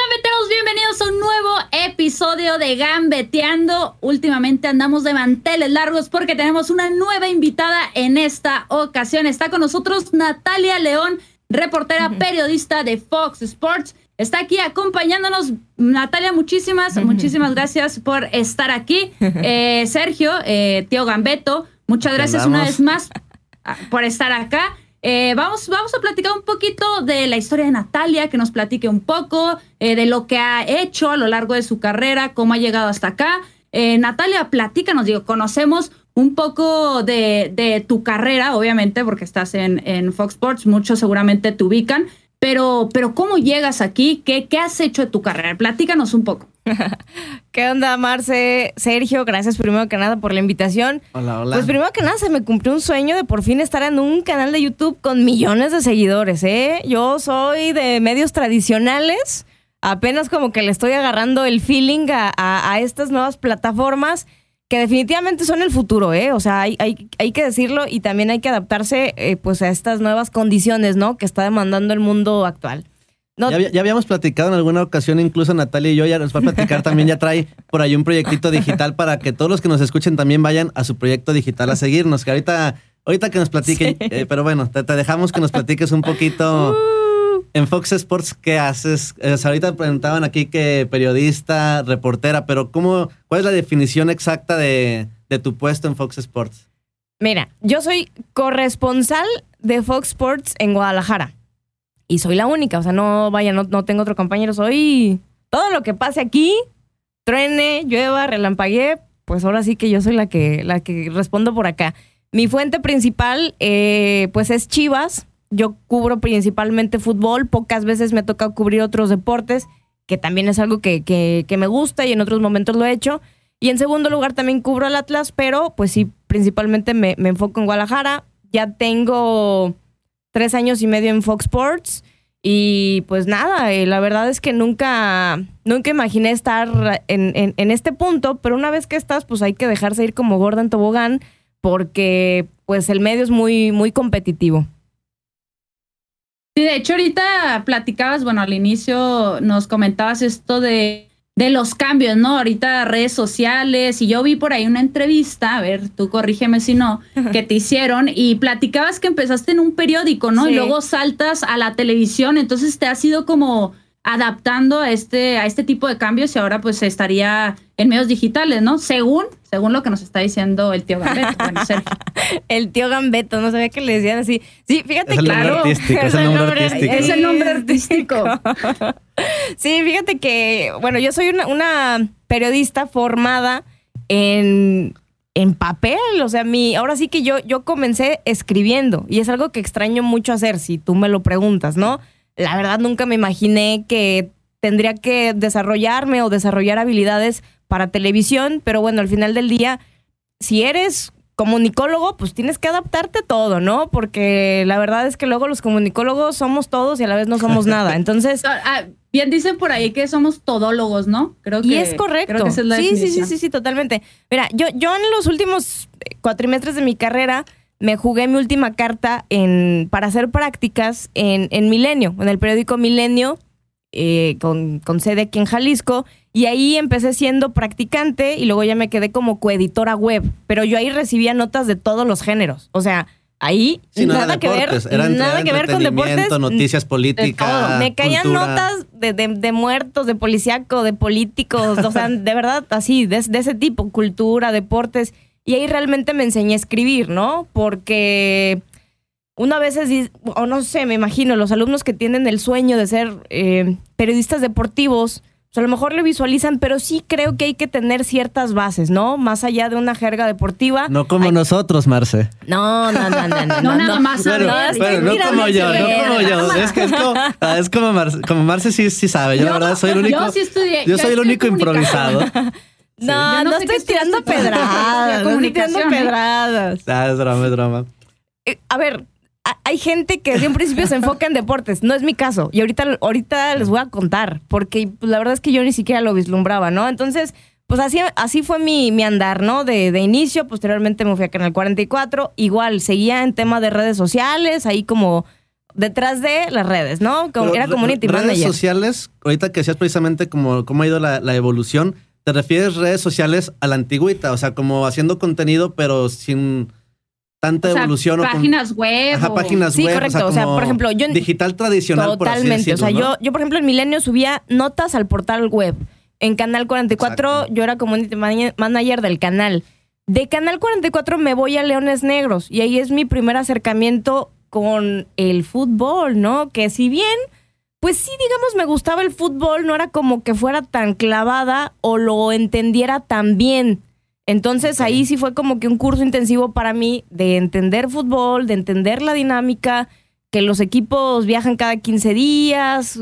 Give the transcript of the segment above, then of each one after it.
gambeteros? Bienvenidos a un nuevo episodio de Gambeteando. Últimamente andamos de manteles largos porque tenemos una nueva invitada en esta ocasión. Está con nosotros Natalia León, reportera periodista de Fox Sports. Está aquí acompañándonos. Natalia, muchísimas, muchísimas gracias por estar aquí. Eh, Sergio, eh, tío Gambeto, muchas gracias una vez más ah, por estar acá. Eh, vamos, vamos a platicar un poquito de la historia de Natalia, que nos platique un poco eh, de lo que ha hecho a lo largo de su carrera, cómo ha llegado hasta acá. Eh, Natalia, platícanos, digo, conocemos un poco de, tu carrera, obviamente, porque estás en, en, Fox Sports, muchos seguramente te ubican, pero, pero ¿cómo llegas aquí? ¿Qué, ¿Qué has hecho de tu carrera? Platícanos un poco. ¿Qué onda, Marce? Sergio, gracias primero que nada por la invitación. Hola, hola. Pues primero que nada se me cumplió un sueño de por fin estar en un canal de YouTube con millones de seguidores, ¿eh? Yo soy de medios tradicionales, apenas como que le estoy agarrando el feeling a, estas nuevas plataformas que definitivamente son el futuro, ¿eh? O sea, hay, hay, que decirlo y también hay que adaptarse eh, pues a estas nuevas condiciones, ¿no? Que está demandando el mundo actual. Ya, habíamos platicado en alguna ocasión, incluso Natalia y yo ya nos va a platicar también, ya trae por ahí un proyectito digital para que todos los que nos escuchen también vayan a su proyecto digital a seguirnos, que ahorita, ahorita que nos platiquen, eh, pero bueno, te, dejamos que nos platiques un poquito uh. En Fox Sports qué haces. ahorita preguntaban aquí que periodista, reportera, pero ¿cómo, ¿cuál es la definición exacta de, tu puesto en Fox Sports? Mira, yo soy corresponsal de Fox Sports en Guadalajara y soy la única, o sea, no, vaya, no, no tengo otro compañero, soy todo lo que pase aquí, truene, llueva, relampaguee, pues ahora sí que yo soy la que, la que respondo por acá. Mi fuente principal, eh, pues es Chivas. Yo cubro principalmente fútbol, pocas veces me ha tocado cubrir otros deportes, que también es algo que, que, que me gusta y en otros momentos lo he hecho. Y en segundo lugar también cubro al Atlas, pero pues sí, principalmente me, me enfoco en Guadalajara. Ya tengo tres años y medio en Fox Sports. Y pues nada, eh, la verdad es que nunca, nunca imaginé estar en, en, este punto, pero una vez que estás, pues hay que dejarse ir como gorda en tobogán, porque pues el medio es muy, muy competitivo. Sí, de hecho ahorita platicabas, bueno, al inicio nos comentabas esto de de los cambios, ¿no? Ahorita redes sociales y yo vi por ahí una entrevista, a ver, tú corrígeme si no, que te hicieron y platicabas que empezaste en un periódico, ¿no? Y luego saltas a la televisión, entonces te has ido como adaptando a este, a este tipo de cambios y ahora pues estaría en medios digitales, ¿no? Según, según lo que nos está diciendo el tío Gambeto. Bueno, el tío Gambeto, no sabía que le decían así. Sí, fíjate, es el claro. Nombre artístico, es, el nombre artístico. Es el nombre artístico. sí, fíjate que, bueno, yo soy una, periodista formada en, en papel, o sea, mi, ahora sí que yo, yo comencé escribiendo y es algo que extraño mucho hacer, si tú me lo preguntas, ¿no? La verdad nunca me imaginé que tendría que desarrollarme o desarrollar habilidades para televisión, pero bueno, al final del día, si eres comunicólogo, pues tienes que adaptarte a todo, ¿no? Porque la verdad es que luego los comunicólogos somos todos y a la vez no somos nada. Entonces, ah, bien dicen por ahí que somos todólogos, ¿no? Creo que y es correcto. sí, sí, sí, sí, sí, totalmente. Mira, yo yo en los últimos cuatrimestres de mi carrera me jugué mi última carta en, para hacer prácticas en, en Milenio, en el periódico Milenio, eh, con, con, sede aquí en Jalisco. Y ahí empecé siendo practicante y luego ya me quedé como coeditora web. Pero yo ahí recibía notas de todos los géneros. O sea, ahí nada, que ver, nada que ver con deportes. noticias políticas. Me caían notas de, de, muertos, de policíaco, de políticos, o sea, de verdad, así, de, de ese tipo, cultura, deportes. Y ahí realmente me enseñé a escribir, ¿no? Porque una vez, o no sé, me imagino, los alumnos que tienen el sueño de ser eh, periodistas deportivos, pues a lo mejor le visualizan, pero sí creo que hay que tener ciertas bases, ¿no? Más allá de una jerga deportiva. No como nosotros, Marce. No, no, no, no. No, no nada más. Pero, no, como yo, no como yo. Es que es como, ah, es como, Marce, como Marce sí, sí sabe. Yo, la verdad soy el único. Yo sí estudié. Yo soy el único improvisado. No, no, estoy tirando pedradas. No estoy tirando pedradas. Ah, es drama, es drama. Eh, a ver, hay gente que de un principio se enfoca en deportes. No es mi caso. Y ahorita, ahorita les voy a contar, porque pues, la verdad es que yo ni siquiera lo vislumbraba, ¿no? Entonces, pues así, así fue mi, mi andar, ¿no? De, de, inicio, posteriormente me fui a Canal 44. Igual, seguía en tema de redes sociales, ahí como detrás de las redes, ¿no? Como- Pero era re- community redes manager. sociales, ahorita que decías precisamente como cómo ha ido la, la evolución, ¿te refieres redes sociales a la antigüita? O sea, como haciendo contenido, pero sin tanta O sea, evolución o con- páginas web. Ajá, páginas Sí, web. correcto. O sea, como por ejemplo, yo en- Digital tradicional, por así Totalmente. o sea, decirlo, ¿no? yo, yo, por ejemplo, en Milenio subía notas al portal web. En Canal 44 Exacto. yo era community mana- manager del canal. De Canal 44 me voy a Leones Negros y ahí es mi primer acercamiento con el fútbol, ¿no? Que si bien, pues sí, digamos, me gustaba el fútbol, no era como que fuera tan clavada o lo entendiera tan bien. Entonces ahí sí fue como que un curso intensivo para mí de entender fútbol, de entender la dinámica, que los equipos viajan cada 15 días,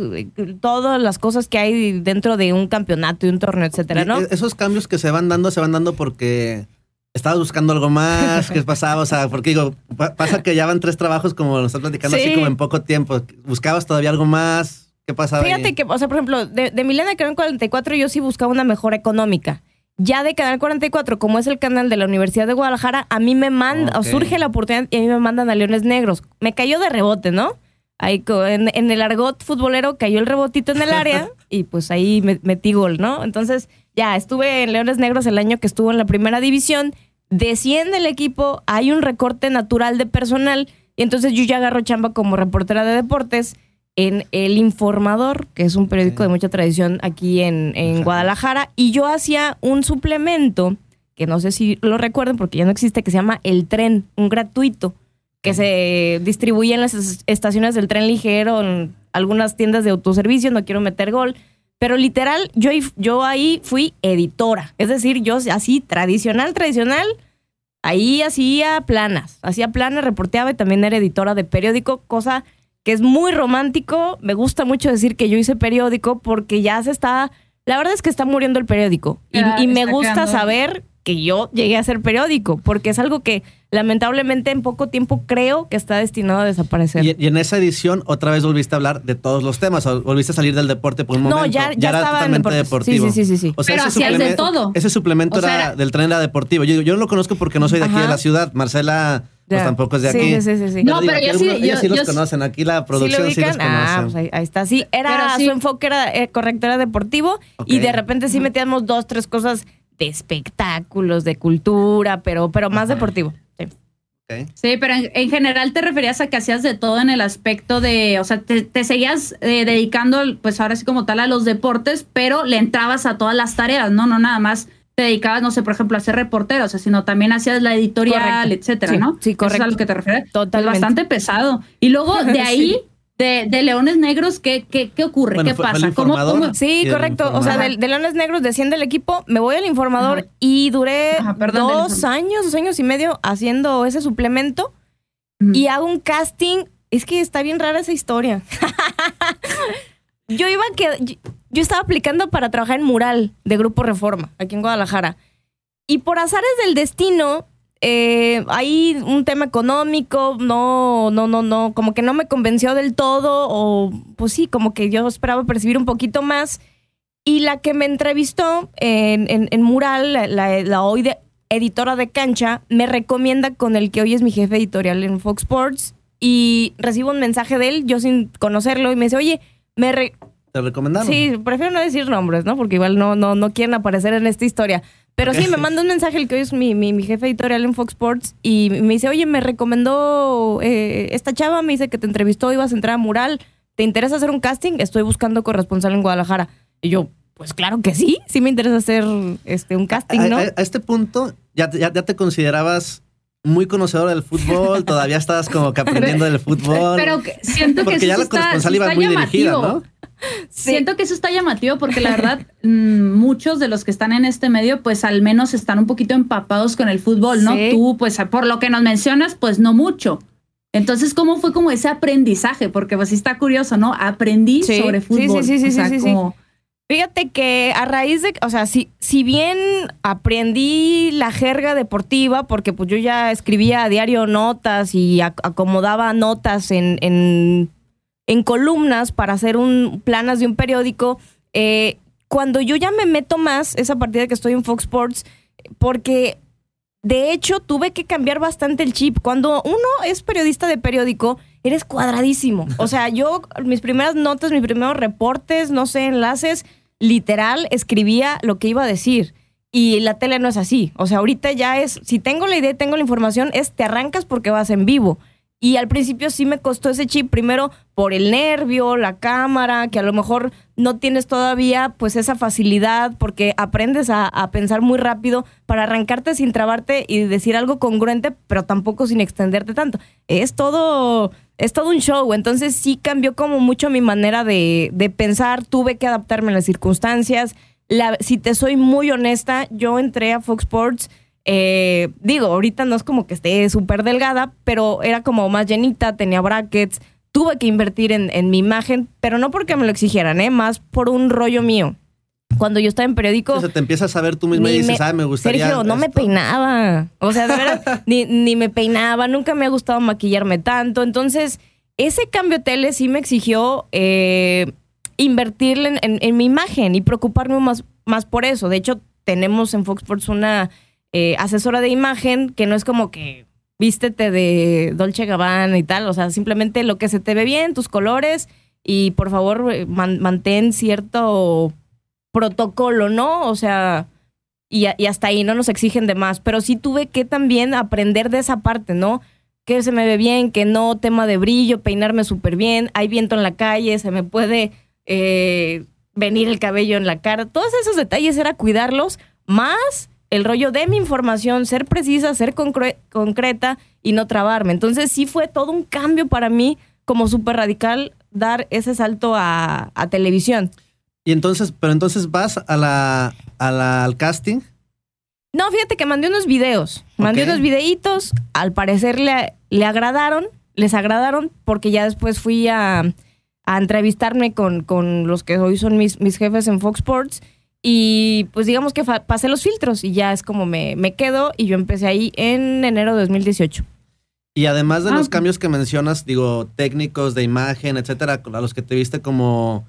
todas las cosas que hay dentro de un campeonato y un torneo, etcétera, ¿no? e- Esos cambios que se van dando, se van dando porque estabas buscando algo más, ¿qué pasaba? O sea, porque digo, pa- pasa que ya van tres trabajos como nos estás platicando, Sí. así como en poco tiempo. ¿Buscabas todavía algo más? ¿Qué pasaba ahí? Fíjate que, o sea, por ejemplo, de, de Milena Canal 44 yo sí buscaba una mejora económica. Ya de Canal 44, como es el canal de la Universidad de Guadalajara, a mí me manda, surge la oportunidad y a mí me mandan a Leones Negros. Me cayó de rebote, ¿no? Ahí en, en el argot futbolero cayó el rebotito en el área y pues ahí me- metí gol, ¿no? Entonces ya estuve en Leones Negros el año que estuvo en la primera división, desciende el equipo, hay un recorte natural de personal y entonces yo ya agarro chamba como reportera de deportes en El Informador, que es un periódico de mucha tradición aquí en, en. Guadalajara, y yo hacía un suplemento, que no sé si lo recuerden porque ya no existe, que se llama El Tren, un gratuito, que se distribuye en las es- estaciones del tren ligero, en algunas tiendas de autoservicio, no quiero meter gol, pero literal, yo, ahí- yo ahí fui editora, es decir, yo así tradicional, tradicional, ahí hacía planas, hacía planas, reporteaba y también era editora de periódico, cosa que es muy romántico. Me gusta mucho decir que yo hice periódico porque ya se está, la verdad es que está muriendo el periódico. Y, me gusta quedando- saber que yo llegué a ser periódico, porque es algo que lamentablemente en poco tiempo creo que está destinado a desaparecer. Y, y en esa edición otra vez volviste a hablar de todos los temas, o volviste a salir del deporte por un No, momento. ya- ya era estaba en totalmente deportivo. Sí, sí, sí, sí. O sea, Pero hacías de todo. Ese suplemento O sea, era, era- del tren era deportivo. Yo, yo no lo conozco porque no soy de aquí Ajá. de la ciudad. Marcela, pues Ya. tampoco es de aquí. sí, sí, sí. No, pero yo sí- algunos- ellos yo- sí los yo conocen. Aquí la ¿Sí lo producción sí, los ubican? conoce. Ah, pues ahí, ahí está. Sí, era Pero sí. su enfoque era eh, correcto, era deportivo y de repente sí metíamos dos, tres cosas de espectáculos, de cultura, pero, pero más Ajá. deportivo. Sí. Pero en, en general te referías a que hacías de todo en el aspecto de, o sea, te, te seguías eh, dedicando, pues ahora sí como tal, a los deportes, pero le entrabas a todas las tareas, ¿no? No nada más te dedicabas, no sé, por ejemplo, a ser reportero, o sea, sino también hacías la editorial, Correcto. etcétera, Sí, ¿no? sí, Eso correcto. es a lo que te refieres. Totalmente. Es bastante pesado. Y luego de ahí, Sí. De, de Leones Negros, ¿qué, qué, qué ocurre? Bueno, ¿Qué pasa? ¿Cómo, cómo- Sí, correcto. O sea, de, de Leones Negros desciende el equipo, me voy al informador Ajá. y duré Ajá, perdón, dos años, dos años y medio haciendo ese suplemento y hago un casting. Es que está bien rara esa historia. yo iba a que yo, yo estaba aplicando para trabajar en mural de Grupo Reforma aquí en Guadalajara. Y por azares del destino, eh, hay un tema económico, no, no, no, no, como que no me convenció del todo, o pues sí, como que yo esperaba percibir un poquito más. Y la que me entrevistó en, en- en Mural, la, la- la hoy de- editora de cancha, me recomienda con el que hoy es mi jefe editorial en Fox Sports. Y recibo un mensaje de él, yo sin conocerlo, y me dice, oye, me, re- ¿Te recomendaron? Sí, prefiero no decir nombres, ¿no? Porque igual no, no, no quieren aparecer en esta historia. Pero sí, me manda un mensaje el que hoy es mi, mi, mi jefe editorial en Fox Sports y me dice, oye, me recomendó eh, esta chava, me dice que te entrevistó, ibas a entrar a Mural, ¿te interesa hacer un casting? Estoy buscando corresponsal en Guadalajara. Y yo, pues claro que sí, sí me interesa hacer este, un casting, ¿no? a- a este punto, ya, te- ya, ya te considerabas muy conocedor del fútbol, todavía estabas como que aprendiendo del fútbol. Pero que- siento que porque ya la corresponsal iba muy dirigida. ¿no? Sí. Siento que eso está llamativo porque la verdad mm, muchos de los que están en este medio pues al menos están un poquito empapados con el fútbol, ¿no? Sí. Tú pues por lo que nos mencionas pues no mucho. Entonces, ¿cómo fue como ese aprendizaje? Porque pues sí está curioso, ¿no? Aprendí Sí, sobre fútbol. sí, sí, sí, O sea, sí, como- Fíjate que a raíz de, o sea, si, si bien aprendí la jerga deportiva, porque pues yo ya escribía a diario notas y ac- acomodaba notas en, en, en columnas para hacer un planas de un periódico, eh, cuando yo ya me meto más, es a partir de que estoy en Fox Sports, porque de hecho, tuve que cambiar bastante el chip. Cuando uno es periodista de periódico, eres cuadradísimo. O sea, yo, mis primeras notas, mis primeros reportes, no sé, enlaces, literal, escribía lo que iba a decir. Y la tele no es así. O sea, ahorita ya es, si tengo la idea tengo la información, es te arrancas porque vas en vivo. Y al principio sí me costó ese chip, primero por el nervio, la cámara, que a lo mejor no tienes todavía pues esa facilidad porque aprendes a, pensar muy rápido para arrancarte sin trabarte y decir algo congruente, pero tampoco sin extenderte tanto. Es todo, es todo un show, entonces sí cambió como mucho mi manera de, de pensar, tuve que adaptarme a las circunstancias. La, si te soy muy honesta, yo entré a Fox Sports eh, digo, ahorita no es como que esté súper delgada, pero era como más llenita, tenía brackets. Tuve que invertir en, en, mi imagen, pero no porque me lo exigieran, ¿eh? más por un rollo mío. Cuando yo estaba en periódico. O sea, te empiezas a ver tú misma y dices, me, ah, me gustaría. Sergio, no esto. me peinaba. O sea, de verdad, ni, ni me peinaba, nunca me ha gustado maquillarme tanto. Entonces, ese cambio tele sí me exigió eh, invertirle en, en, en, mi imagen y preocuparme más, más por eso. De hecho, tenemos en Fox Sports una eh, asesora de imagen que no es como que vístete de Dolce Gabbana y tal, o sea, simplemente lo que se te ve bien, tus colores y por favor eh, man, mantén cierto protocolo, ¿no? O sea, y, y, hasta ahí no nos exigen de más, pero sí tuve que también aprender de esa parte, ¿no? Que se me ve bien, que no, tema de brillo, peinarme súper bien, hay viento en la calle, se me puede eh, venir el cabello en la cara, todos esos detalles era cuidarlos, más el rollo de mi información, ser precisa, ser concre concreta y no trabarme. Entonces sí fue todo un cambio para mí como súper radical dar ese salto a, a, televisión. Y entonces, pero entonces vas a la, a la, al casting. No, fíjate que mandé unos videos, mandé okay. unos videitos, al parecer le, le agradaron, les agradaron, porque ya después fui a, a entrevistarme con, con los que hoy son mis, mis jefes en Fox Sports y pues digamos que pasé los filtros y ya es como me, me quedo y yo empecé ahí en enero de 2018. Y además de ah. los cambios que mencionas, digo, técnicos de imagen, etcétera, a los que te viste como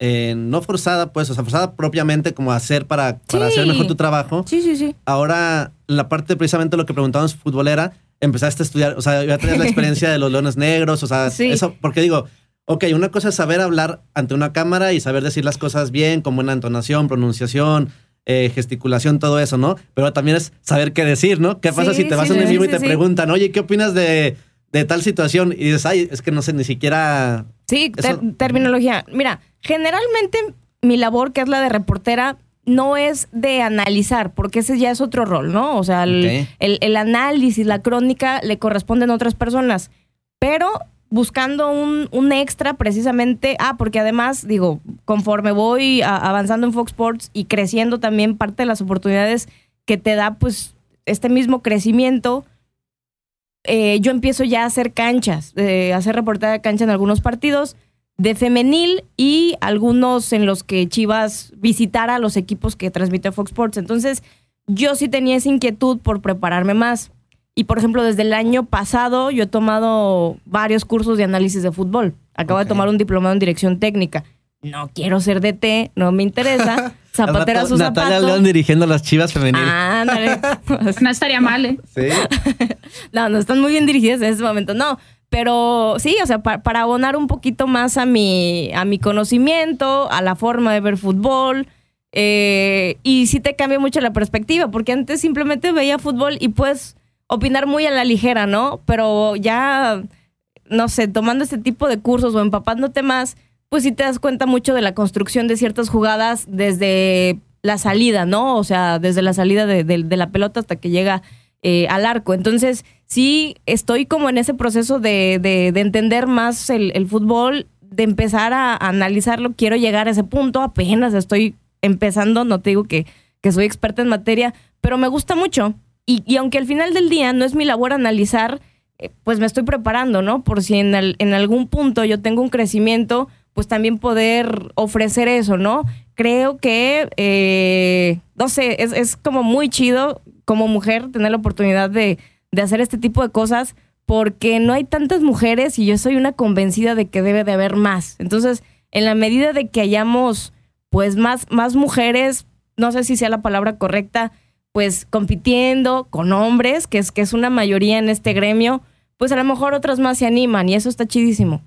eh, no forzada, pues, o sea, forzada propiamente como hacer para, para sí. hacer mejor tu trabajo. Sí, sí, sí. Ahora, la parte precisamente lo que preguntábamos futbolera, empezaste a estudiar, o sea, ya tenías la experiencia de los leones negros, o sea, Sí. eso, porque digo, ok, una cosa es saber hablar ante una cámara y saber decir las cosas bien, con buena entonación, pronunciación, eh, gesticulación, todo eso, ¿no? Pero también es saber qué decir, ¿no? ¿Qué pasa Sí, si te vas sí, a un sí, vivo y te preguntan, oye, ¿qué opinas de, de tal situación? Y dices, ay, es que no sé ni siquiera. Sí, ter- terminología. Mira, generalmente mi labor, que es la de reportera, no es de analizar, porque ese ya es otro rol, ¿no? O sea, el- el análisis, la crónica le corresponden a otras personas. Pero buscando un, un extra precisamente, ah, porque además, digo, conforme voy avanzando en Fox Sports y creciendo también parte de las oportunidades que te da, pues, este mismo crecimiento, eh, yo empiezo ya a hacer canchas, eh, a hacer reportaje de cancha en algunos partidos de femenil y algunos en los que Chivas visitara a los equipos que transmite Fox Sports. Entonces, yo sí tenía esa inquietud por prepararme más. Y por ejemplo, desde el año pasado yo he tomado varios cursos de análisis de fútbol. Acabo de tomar un diplomado en dirección técnica. No quiero ser DT, no me interesa. Zapatera Al su rato, Natalia zapato. León dirigiendo las chivas femeniles. Ándale. No estaría mal, ¿eh? Sí. No, no están muy bien dirigidas en este momento, no. Pero sí, o sea, pa- para abonar un poquito más a mi, a mi conocimiento, a la forma de ver fútbol. eh, y sí te cambia mucho la perspectiva, porque antes simplemente veía fútbol y puedes opinar muy a la ligera, ¿no? Pero ya, no sé, tomando este tipo de cursos o empapándote más, pues sí te das cuenta mucho de la construcción de ciertas jugadas desde la salida, ¿no? O sea, desde la salida de, la pelota hasta que llega eh, al arco. Entonces, sí, estoy como en ese proceso de, de- de entender más el, fútbol, de empezar a, analizarlo. Quiero llegar a ese punto, apenas estoy empezando, no te digo que, que soy experta en materia, pero me gusta mucho. Y, y aunque al final del día no es mi labor analizar, eh, pues me estoy preparando, ¿no? Por si en, al- en algún punto yo tengo un crecimiento, pues también poder ofrecer eso, ¿no? Creo que, eh, no sé, es, es como muy chido como mujer tener la oportunidad de, de hacer este tipo de cosas porque no hay tantas mujeres y yo soy una convencida de que debe de haber más. Entonces, en la medida de que hayamos pues más, más mujeres, no sé si sea la palabra correcta, pues compitiendo con hombres, que es, que es una mayoría en este gremio, pues a lo mejor otras más se animan y eso está chidísimo.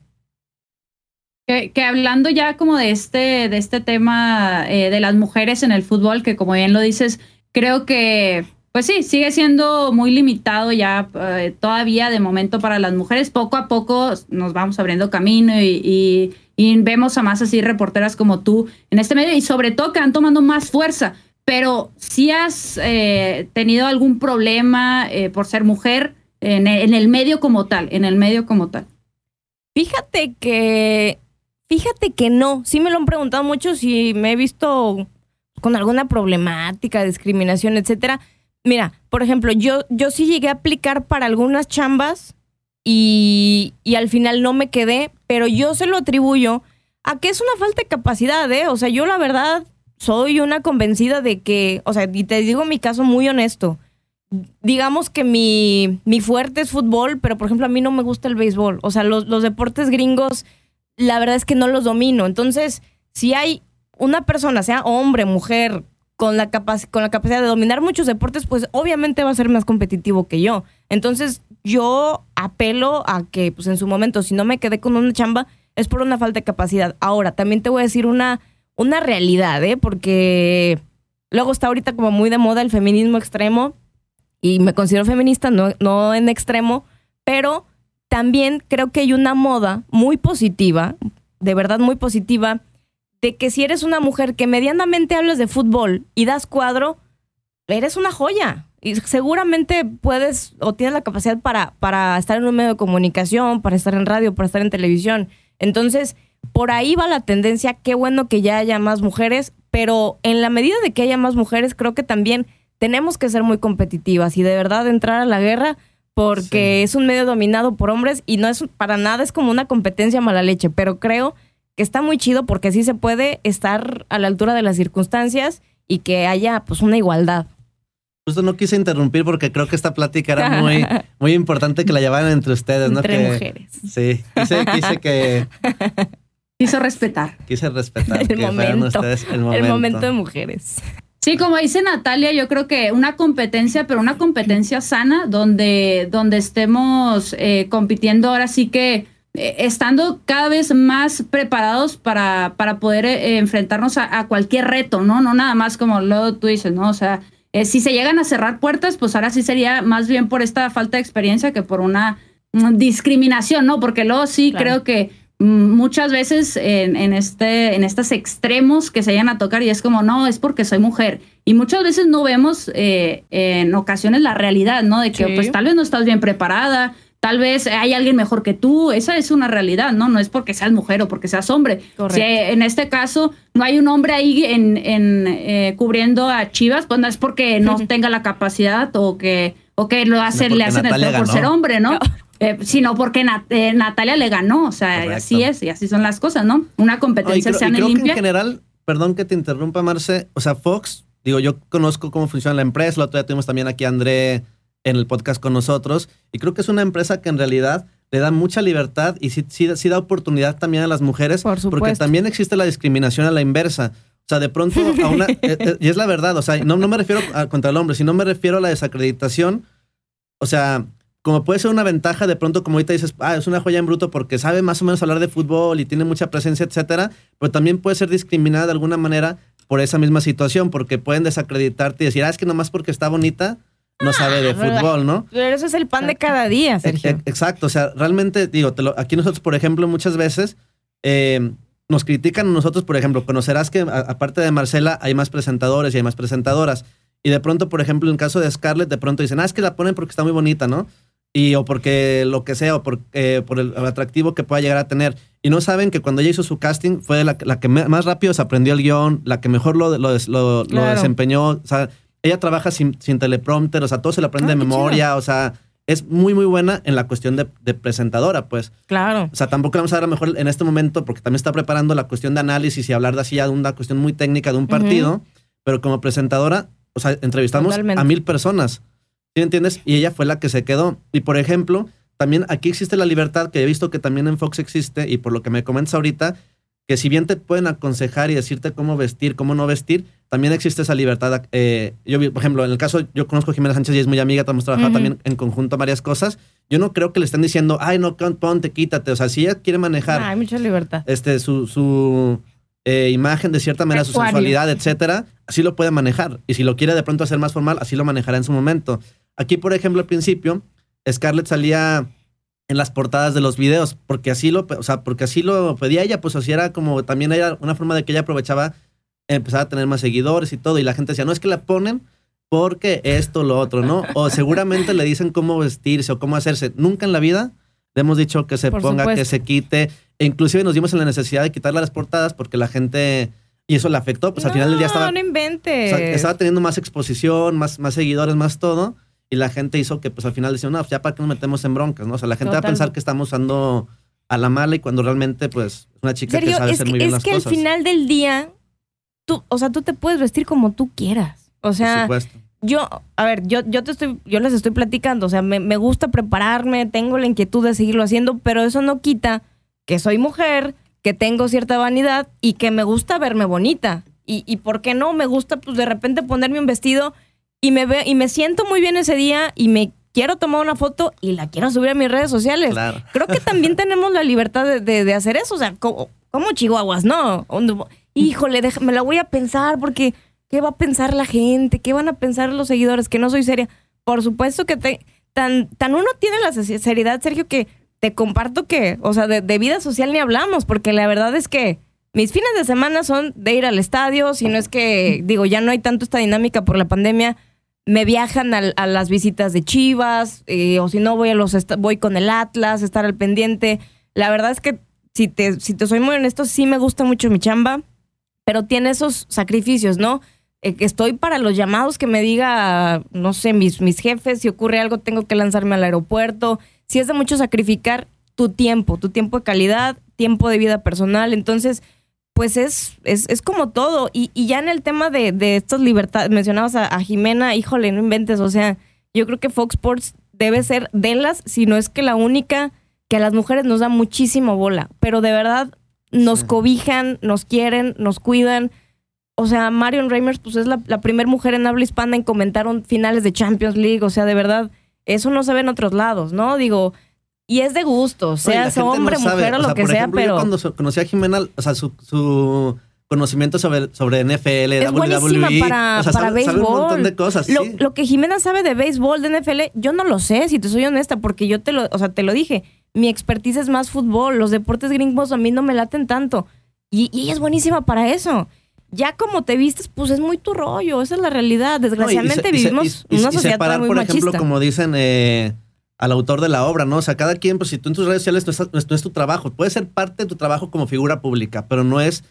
Que, hablando ya como de este, de este tema eh, de las mujeres en el fútbol, que como bien lo dices, creo que, pues sí, sigue siendo muy limitado ya eh, todavía de momento para las mujeres. Poco a poco nos vamos abriendo camino y, vemos a más así reporteras como tú en este medio y sobre todo que han tomando más fuerza. Pero si has eh, tenido algún problema por ser mujer en en el medio como tal, en el medio como tal. Fíjate que Fíjate que no, sí me lo han preguntado mucho si me he visto con alguna problemática, discriminación, etcétera. Mira, por ejemplo, yo, yo sí llegué a aplicar para algunas chambas y, y al final no me quedé, pero yo se lo atribuyo a que es una falta de capacidad, ¿eh? O sea, yo la verdad soy una convencida de que, o sea, y te digo mi caso muy honesto. Digamos que mi, mi fuerte es fútbol, pero por ejemplo a mí no me gusta el béisbol. O sea, los, los deportes gringos la verdad es que no los domino. Entonces, si hay una persona, sea hombre, mujer, con la, con la capacidad de dominar muchos deportes, pues obviamente va a ser más competitivo que yo. Entonces, yo apelo a que, pues en su momento, si no me quedé con una chamba, es por una falta de capacidad. Ahora, también te voy a decir una, una realidad, ¿eh? Porque luego está ahorita como muy de moda el feminismo extremo y me considero feminista, no, no en extremo, pero también creo que hay una moda muy positiva, de verdad muy positiva, de que si eres una mujer que medianamente hablas de fútbol y das cuadro, eres una joya. Y seguramente puedes o tienes la capacidad para, para estar en un medio de comunicación, para estar en radio, para estar en televisión. Entonces, por ahí va la tendencia. Qué bueno que ya haya más mujeres, pero en la medida de que haya más mujeres, creo que también tenemos que ser muy competitivas y de verdad entrar a la guerra porque es un medio dominado por hombres y no es para nada, es como una competencia mala leche, pero creo que está muy chido porque sí se puede estar a la altura de las circunstancias y que haya pues una igualdad. Justo no quise interrumpir porque creo que esta plática era muy, muy importante que la llevaran entre ustedes, ¿no? Entre mujeres. Sí, quise, que... Quiso respetar. Quise respetar el momento, el momento. El momento de mujeres. Sí, como dice Natalia, yo creo que una competencia, pero una competencia sana, donde, donde estemos eh, compitiendo ahora sí que eh, estando cada vez más preparados para, para poder eh, enfrentarnos a, cualquier reto, ¿no? No nada más como luego tú dices, ¿no? O sea, si se llegan a cerrar puertas, pues ahora sí sería más bien por esta falta de experiencia que por una mm, discriminación, ¿no? Porque luego sí creo que muchas veces en, en, este, en estos extremos que se vayan a tocar y es como, no, es porque soy mujer. Y muchas veces no vemos eh, en ocasiones la realidad, ¿no? De que pues tal vez no estás bien preparada, tal vez hay alguien mejor que tú, esa es una realidad, ¿no? No es porque seas mujer o porque seas hombre. Si en este caso no hay un hombre ahí en, en eh, cubriendo a Chivas, pues no es porque no tenga la capacidad o que, o que lo hace, le hacen el por ser hombre, ¿no? Eh, sino porque eh, Natalia le ganó, o sea, así es y así son las cosas, ¿no? Una competencia sana y, creo limpia. Que en general, perdón que te interrumpa, Marce, o sea, Fox, digo, yo conozco cómo funciona la empresa, la otra día tuvimos también aquí a André en el podcast con nosotros, y creo que es una empresa que en realidad le da mucha libertad y sí, sí, da oportunidad también a las mujeres, Por porque también existe la discriminación a la inversa. O sea, de pronto a una... Eh, y es la verdad, o sea, no, no me refiero a, contra el hombre, sino me refiero a la desacreditación. O sea, como puede ser una ventaja de pronto, como ahorita dices, ah, es una joya en bruto porque sabe más o menos hablar de fútbol y tiene mucha presencia, etcétera, pero también puede ser discriminada de alguna manera por esa misma situación, porque pueden desacreditarte y decir, ah, es que nomás porque está bonita, no sabe de ah, fútbol, ¿no? Pero eso es el pan de cada día, Sergio. Exacto, o sea, realmente, digo, aquí nosotros, por ejemplo, muchas veces eh, nos critican nosotros, por ejemplo, conocerás que aparte de Marcela hay más presentadores y hay más presentadoras. Y de pronto, por ejemplo, en el caso de Scarlett, de pronto dicen, ah, es que la ponen porque está muy bonita, ¿no? Y o porque lo que sea, o por, eh, por el atractivo que pueda llegar a tener. Y no saben que cuando ella hizo su casting fue la, la que más rápido se aprendió el guion, la que mejor lo, lo, lo, desempeñó. O sea, ella trabaja sin, sin, teleprompter, o sea, todo se lo aprende ah, de memoria, o sea, es muy, muy buena en la cuestión de, presentadora, pues. Claro. O sea, tampoco vamos a dar a lo mejor en este momento, porque también está preparando la cuestión de análisis y hablar de así ya de una cuestión muy técnica de un partido, pero como presentadora, o sea, entrevistamos a mil personas. ¿Sí entiendes? Y ella fue la que se quedó. Y por ejemplo, también aquí existe la libertad, que he visto que también en Fox existe, y por lo que me comentas ahorita, que si bien te pueden aconsejar y decirte cómo vestir, cómo no vestir, también existe esa libertad. Eh, yo, por ejemplo, en el caso, yo conozco a Jimena Sánchez y es muy amiga, hemos trabajado también en conjunto varias cosas. Yo no creo que le estén diciendo, ay, no, ponte, quítate. O sea, si ella quiere manejar. hay mucha libertad. Este, su, su eh, imagen de cierta manera, su sexualidad, etcétera, así lo puede manejar. Y si lo quiere de pronto hacer más formal, así lo manejará en su momento. Aquí, por ejemplo, al principio, Scarlett salía en las portadas de los videos, porque así lo, o sea, porque así lo pedía ella, pues así era como también era una forma de que ella aprovechaba empezar a tener más seguidores y todo, y la gente decía, no es que la ponen porque esto, lo otro, ¿no? O seguramente le dicen cómo vestirse o cómo hacerse. Nunca en la vida le hemos dicho que se ponga, que se quite, e inclusive nos dimos en la necesidad de quitarle las portadas porque la gente y eso le afectó, pues al final del día estaba no inventes. estaba teniendo más exposición, más más seguidores, más todo y la gente hizo que pues al final decía, no, ya para qué nos metemos en broncas, ¿no? O sea, la gente va a pensar que estamos usando a la mala y cuando realmente pues una chica que sabe hacer muy bien las cosas. Es que al final del día, tú, o sea, tú te puedes vestir como tú quieras. O sea, yo, a ver, yo, yo te estoy, yo les estoy platicando, o sea, me, me gusta prepararme, tengo la inquietud de seguirlo haciendo, pero eso no quita que soy mujer, que tengo cierta vanidad y que me gusta verme bonita. Y, y por qué no, me gusta pues de repente ponerme un vestido y me, ve, y me siento muy bien ese día y me quiero tomar una foto y la quiero subir a mis redes sociales. Creo que también tenemos la libertad de, hacer eso. O sea, como, chihuahuas, ¿no? Híjole, me la voy a pensar porque ¿qué va a pensar la gente? ¿Qué van a pensar los seguidores? Que no soy seria. Por supuesto que te, tan, tan uno tiene la seriedad, Sergio, que te comparto que, o sea, de, vida social ni hablamos, porque la verdad es que mis fines de semana son de ir al estadio, si no es que, digo, ya no hay tanto esta dinámica por la pandemia, me viajan a, las visitas de Chivas, eh, o si no voy a los voy con el Atlas, estar al pendiente. La verdad es que si te, si te soy muy honesto, sí me gusta mucho mi chamba, pero tiene esos sacrificios, ¿no? Eh, estoy para los llamados que me diga, no sé, mis, mis jefes, si ocurre algo, tengo que lanzarme al aeropuerto. Si es de mucho sacrificar tu tiempo, tu tiempo de calidad, tiempo de vida personal. Entonces, pues es, es, como todo. Y, ya en el tema de, de estas libertades, mencionabas a, Jimena, híjole, no inventes, o sea, yo creo que Fox Sports debe ser de las, si no es que la única, que a las mujeres nos da muchísimo bola, pero de verdad nos cobijan, nos quieren, nos cuidan. O sea, Marion Reimers, pues es la, la primera mujer en habla hispana en comentar un, finales de Champions League, o sea, de verdad, eso no se ve en otros lados, ¿no? Digo, y es de gusto, sea hombre, mujer o, lo que sea, pero. Yo cuando conocí a Jimena, o sea, su, conocimiento sobre, sobre NFL, es WWE, para, para béisbol. un montón de cosas. Lo, lo, que Jimena sabe de béisbol, de NFL, yo no lo sé, si te soy honesta, porque yo te lo, o sea, te lo dije. Mi expertise es más fútbol, los deportes gringos a mí no me laten tanto. Y, ella es buenísima para eso. Ya como te vistes, pues es muy tu rollo, esa es la realidad. Desgraciadamente vivimos una sociedad separar, muy por ejemplo, como dicen, eh, al autor de la obra, ¿no? O sea, cada quien, pues si tú en tus redes sociales no, es, tu trabajo, puede ser parte de tu trabajo como figura pública, pero no es,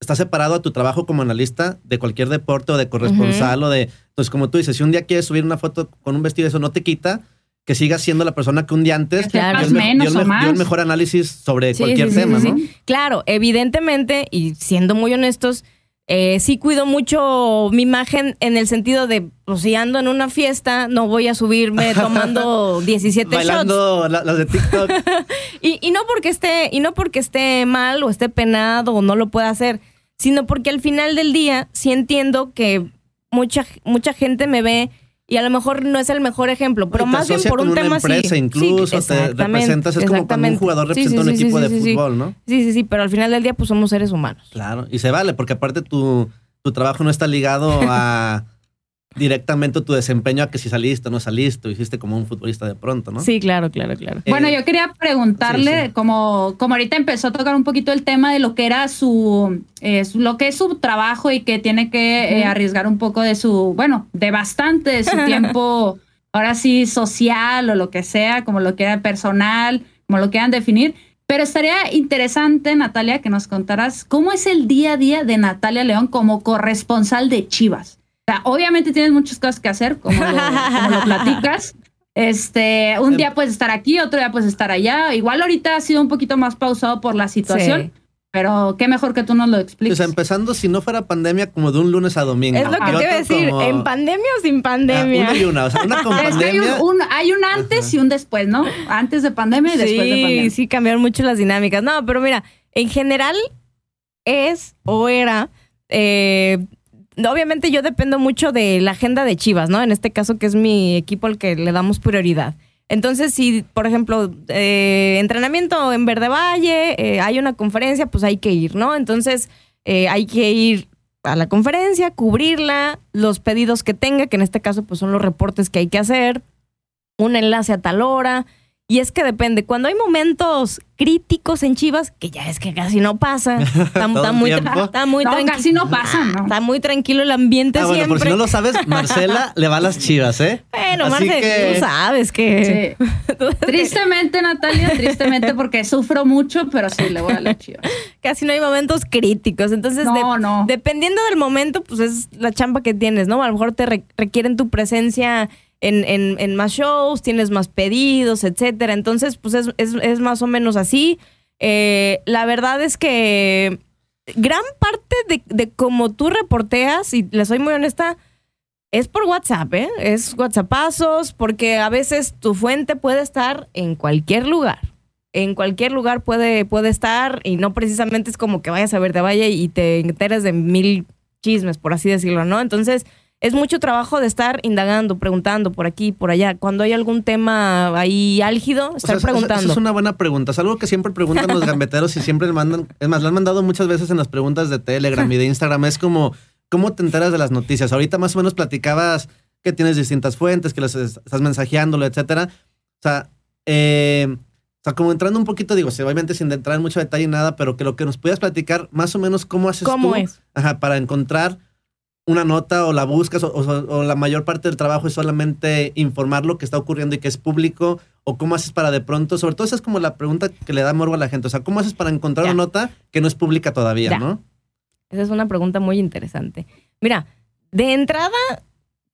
está separado a tu trabajo como analista de cualquier deporte o de corresponsal o de, entonces como tú dices, si un día quieres subir una foto con un vestido, eso no te quita que sigas siendo la persona que un día antes claro. dio, el, mejor análisis sobre cualquier tema, ¿no? Claro, evidentemente, y siendo muy honestos, eh, sí cuido mucho mi imagen en el sentido de, pues si ando en una fiesta, no voy a subirme tomando 17 Bailando shots. las de TikTok. y, y, no porque esté, y no porque esté mal o esté penado o no lo pueda hacer, sino porque al final del día sí entiendo que mucha, mucha gente me ve y a lo mejor no es el mejor ejemplo, pero más bien por un tema empresa, incluso te representas, es como cuando un jugador representa un equipo de fútbol, ¿no? Sí, sí, sí, pero al final del día pues somos seres humanos. Claro, y se vale, porque aparte tu, tu trabajo no está ligado a directamente tu desempeño a que si saliste o no saliste, o hiciste como un futbolista de pronto, ¿no? Sí, claro, claro, claro. bueno, yo quería preguntarle, como, como ahorita empezó a tocar un poquito el tema de lo que era su, eh, lo que es su trabajo y que tiene que eh, arriesgar un poco de su, bueno, de bastante de su tiempo, ahora sí, social o lo que sea, como lo quieran personal, como lo quieran definir. Pero estaría interesante, Natalia, que nos contaras cómo es el día a día de Natalia León como corresponsal de Chivas obviamente tienes muchas cosas que hacer, como lo, platicas. Este, un día puedes estar aquí, otro día puedes estar allá. Igual ahorita ha sido un poquito más pausado por la situación. Pero qué mejor que tú nos lo expliques. Pues empezando, si no fuera pandemia, como de un lunes a domingo. Es lo que te iba a decir, ¿en pandemia o sin pandemia? Ah, una y una, o sea, una con pandemia. hay, un, hay un, antes y un después, ¿no? Antes de pandemia y después de pandemia. Sí, sí, cambiaron mucho las dinámicas. No, pero mira, en general, es o era eh, obviamente yo dependo mucho de la agenda de Chivas, ¿no? En este caso que es mi equipo al que le damos prioridad. Entonces, si, por ejemplo, eh, entrenamiento en Verde Valle, eh, hay una conferencia, pues hay que ir, ¿no? Entonces, eh, hay que ir a la conferencia, cubrirla, los pedidos que tenga, que en este caso, pues son los reportes que hay que hacer, un enlace a tal hora, y es que depende, cuando hay momentos críticos en Chivas, que ya es que casi no pasa, está, muy, está muy no, casi no pasa, ¿no? Está muy tranquilo el ambiente ah, bueno, por si no lo sabes, Marcela le va a las Chivas, ¿eh? Bueno, Marcela, tú sabes que... tristemente, Natalia, tristemente porque sufro mucho, pero sí le voy a las Chivas. Casi no hay momentos críticos, entonces no, no. dependiendo del momento, pues es la chamba que tienes, ¿no? A lo mejor te requieren tu presencia en, más shows, tienes más pedidos, etcétera. Entonces, pues es, más o menos así. Eh, la verdad es que gran parte de, de cómo tú reporteas, y le soy muy honesta, es por WhatsApp, ¿eh? Es WhatsAppazos, porque a veces tu fuente puede estar en cualquier lugar. En cualquier lugar puede, puede estar y no precisamente es como que vayas a ver de Valle y te enteres de mil chismes, por así decirlo, ¿no? Entonces, es mucho trabajo de estar indagando, preguntando por aquí, por allá. Cuando hay algún tema ahí álgido, estar preguntando. Esa es una buena pregunta. Es algo que siempre preguntan los gambeteros y siempre le mandan. Es más, lo han mandado muchas veces en las preguntas de Telegram y de Instagram. Es como, ¿cómo te enteras de las noticias? Ahorita más o menos platicabas que tienes distintas fuentes, que las estás mensajeándolo, etcétera. O sea, eh, o sea, como entrando un poquito, digo, obviamente sin entrar en mucho detalle y nada, pero que lo que nos pudieras platicar, más o menos cómo haces ¿Cómo es? Ajá, para encontrar una nota o la buscas o, la mayor parte del trabajo es solamente informar lo que está ocurriendo y que es público o cómo haces para de pronto, sobre todo esa es como la pregunta que le da morbo a la gente, o sea, ¿cómo haces para encontrar una nota que no es pública todavía, no? Esa es una pregunta muy interesante. Mira, de entrada,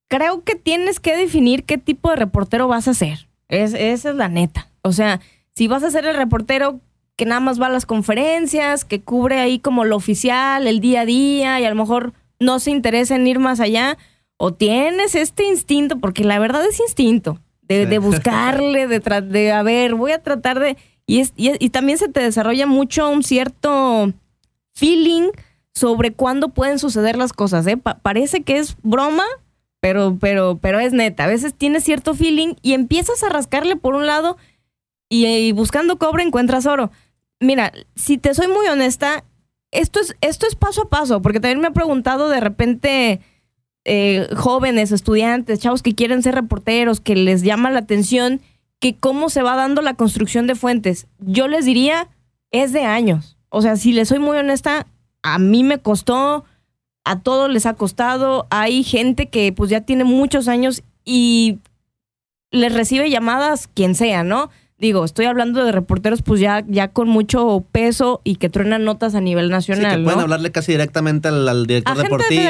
creo que tienes que definir qué tipo de reportero vas a ser. Es, esa es la neta. O sea, si vas a ser el reportero que nada más va a las conferencias, que cubre ahí como lo oficial, el día a día y a lo mejor no se interesa en ir más allá, o tienes este instinto, porque la verdad es instinto, de, buscarle, de, de, a ver, voy a tratar de... Y, es, y, también se te desarrolla mucho un cierto feeling sobre cuándo pueden suceder las cosas. ¿eh? parece que es broma, pero, pero, pero es neta. A veces tienes cierto feeling y empiezas a rascarle por un lado y, y buscando cobre encuentras oro. Mira, si te soy muy honesta, esto es, esto es paso a paso, porque también me ha preguntado de repente eh, jóvenes, estudiantes, chavos que quieren ser reporteros, que les llama la atención que cómo se va dando la construcción de fuentes. Yo les diría, es de años. O sea, si les soy muy honesta, a mí me costó, a todos les ha costado. Hay gente que pues ya tiene muchos años y les recibe llamadas quien sea, ¿no? Digo, estoy hablando de reporteros pues ya, ya con mucho peso y que truenan notas a nivel nacional. Sí, que pueden hablarle casi directamente al, director deportivo.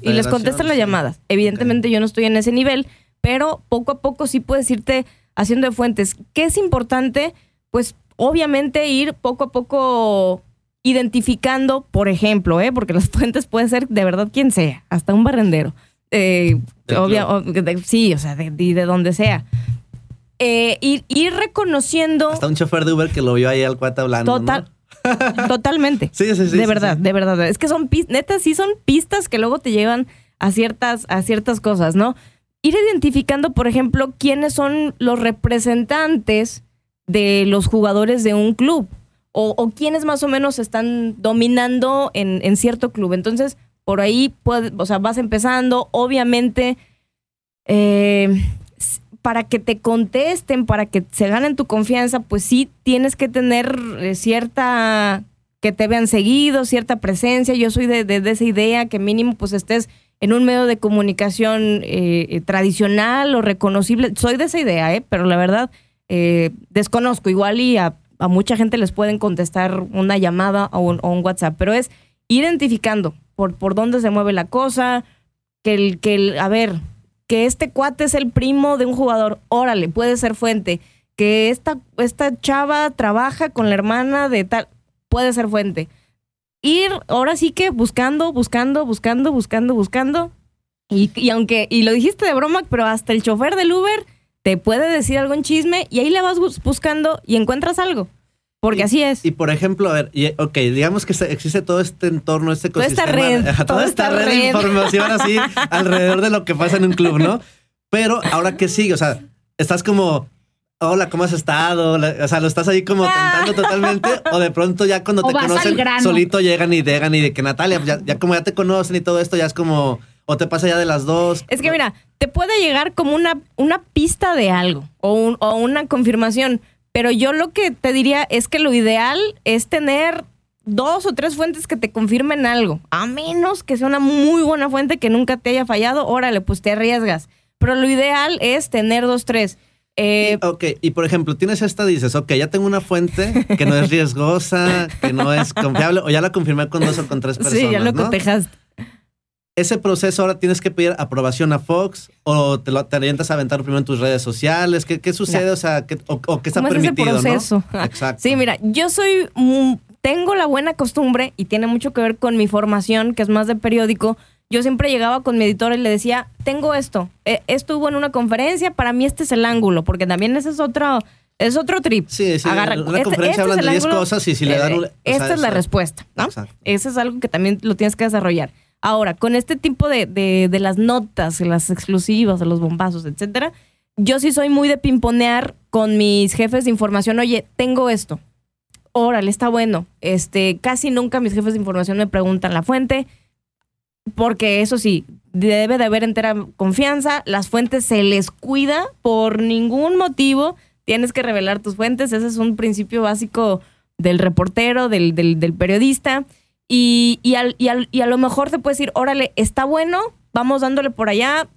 y les contestan las llamadas. Evidentemente yo no estoy en ese nivel, pero poco a poco sí puedes irte haciendo de fuentes. ¿Qué es importante? Pues obviamente ir poco a poco identificando, por ejemplo, ¿eh? porque las fuentes pueden ser de verdad quien sea, hasta un barrendero. Eh, sí, o sea, de, de donde sea eh, ir, reconociendo. Hasta un chofer de Uber que lo vio ahí al cuate hablando. Total. Totalmente. Sí, sí, sí. De verdad, de verdad. Es que son pistas, neta, sí son pistas que luego te llevan a ciertas, a ciertas cosas, ¿no? Ir identificando, por ejemplo, quiénes son los representantes de los jugadores de un club o, o quiénes más o menos están dominando en, en cierto club. Entonces, por ahí, puede, o sea, vas empezando. Obviamente, eh, para que te contesten, para que se ganen tu confianza, pues sí tienes que tener eh, cierta, que te vean seguido, cierta presencia. Yo soy de, esa idea que mínimo pues estés en un medio de comunicación eh, eh, tradicional o reconocible. Soy de esa idea, ¿eh? pero la verdad desconozco. Igual y a, mucha gente les pueden contestar una llamada o un, WhatsApp, pero es identificando por, por dónde se mueve la cosa, que el, que el, a ver, que este cuate es el primo de un jugador, órale, puede ser fuente. Que esta, esta chava trabaja con la hermana de tal, puede ser fuente. Ir ahora sí que buscando, buscando, buscando, buscando, buscando. Y, y aunque, y lo dijiste de broma, pero hasta el chofer del Uber te puede decir algo en chisme y ahí le vas buscando y encuentras algo. Porque así es. Y por ejemplo, a ver, y, ok, digamos que existe todo este entorno, este Toda esta ecosistema, red, toda toda esta red de información así alrededor de lo que pasa en un club, ¿no? Pero ahora qué sigue, o sea, estás como, hola, ¿cómo has estado? O sea, lo estás ahí como Ah. tentando totalmente, o de pronto ya cuando O te conocen, solito llegan y llegan y de que Natalia, ya, ya como ya te conocen y todo esto, ya es como, o te pasa ya de las dos. Es que mira, te puede llegar como una, una pista de algo o, un- o una confirmación, pero yo lo que te diría es que lo ideal es tener dos o tres fuentes que te confirmen algo, a menos que sea una muy buena fuente que nunca te haya fallado, órale, pues te arriesgas. Pero lo ideal es tener dos, tres. Eh, Y, ok, y por ejemplo, tienes esta, dices, ok, ya tengo una fuente que no es riesgosa, que no es confiable, o ya la confirmé con dos o con tres personas. sí, ya lo ¿no? cotejaste. Ese proceso ahora tienes que pedir aprobación a Fox o te lo te a aventar primero en tus redes sociales. ¿Qué, qué sucede? O sea, ¿qué- o, o qué está ¿Cómo es ese permitido, proceso? ¿no? Exacto. Sí, mira, yo soy, tengo la buena costumbre y tiene mucho que ver con mi formación, que es más de periódico. Yo siempre llegaba con mi editor y le decía, tengo esto, eh, estuvo en una conferencia, para mí este es el ángulo, porque también ese es otro, es otro trip. Sí, sí, Agarra- en una este- conferencia este hablan de el 10 ángulo, cosas y si le eh, dan un... o Esta sea, es la respuesta, ¿no? Exacto. Eso es algo que también lo tienes que desarrollar. Ahora, con este tipo de, de- de las notas, las exclusivas, los bombazos, etcétera, yo sí soy muy de pimponear con mis jefes de información. Oye, tengo esto. Órale, está bueno. Este, casi nunca mis jefes de información me preguntan la fuente, porque eso sí, debe de haber entera confianza. Las fuentes se les cuida por ningún motivo. Tienes que revelar tus fuentes. Ese es un principio básico del reportero, del- del periodista. Y, y, al- y al- y a lo mejor te puedes decir, órale, está bueno, vamos dándole por allá,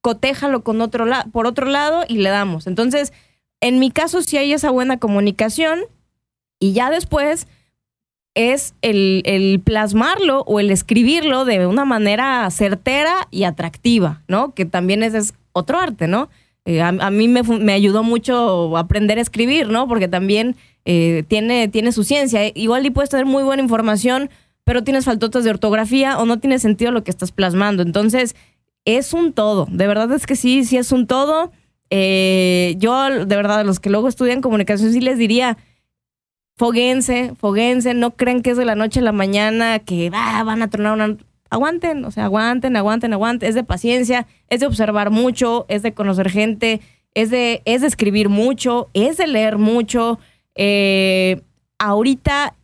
cotéjalo con otro la- por otro lado y le damos. Entonces, en mi caso sí hay esa buena comunicación y ya después es el, el plasmarlo o el escribirlo de una manera certera y atractiva, ¿no? Que también ese es otro arte, ¿no? Eh, a, mí me, me ayudó mucho aprender a escribir, ¿no? Porque también eh, tiene, tiene su ciencia. Igual y puedes tener muy buena información, pero tienes faltotas de ortografía o no tiene sentido lo que estás plasmando. Entonces, es un todo. De verdad es que sí, sí es un todo. Eh, yo, de verdad, a los que luego estudian comunicación, sí les diría, foguense, foguense, no creen que es de la noche a la mañana, que ah, van a tronar una... Aguanten, o sea, aguanten, aguanten, aguanten. Es de paciencia, es de observar mucho, es de conocer gente, es de, es de escribir mucho, es de leer mucho. Eh, ahorita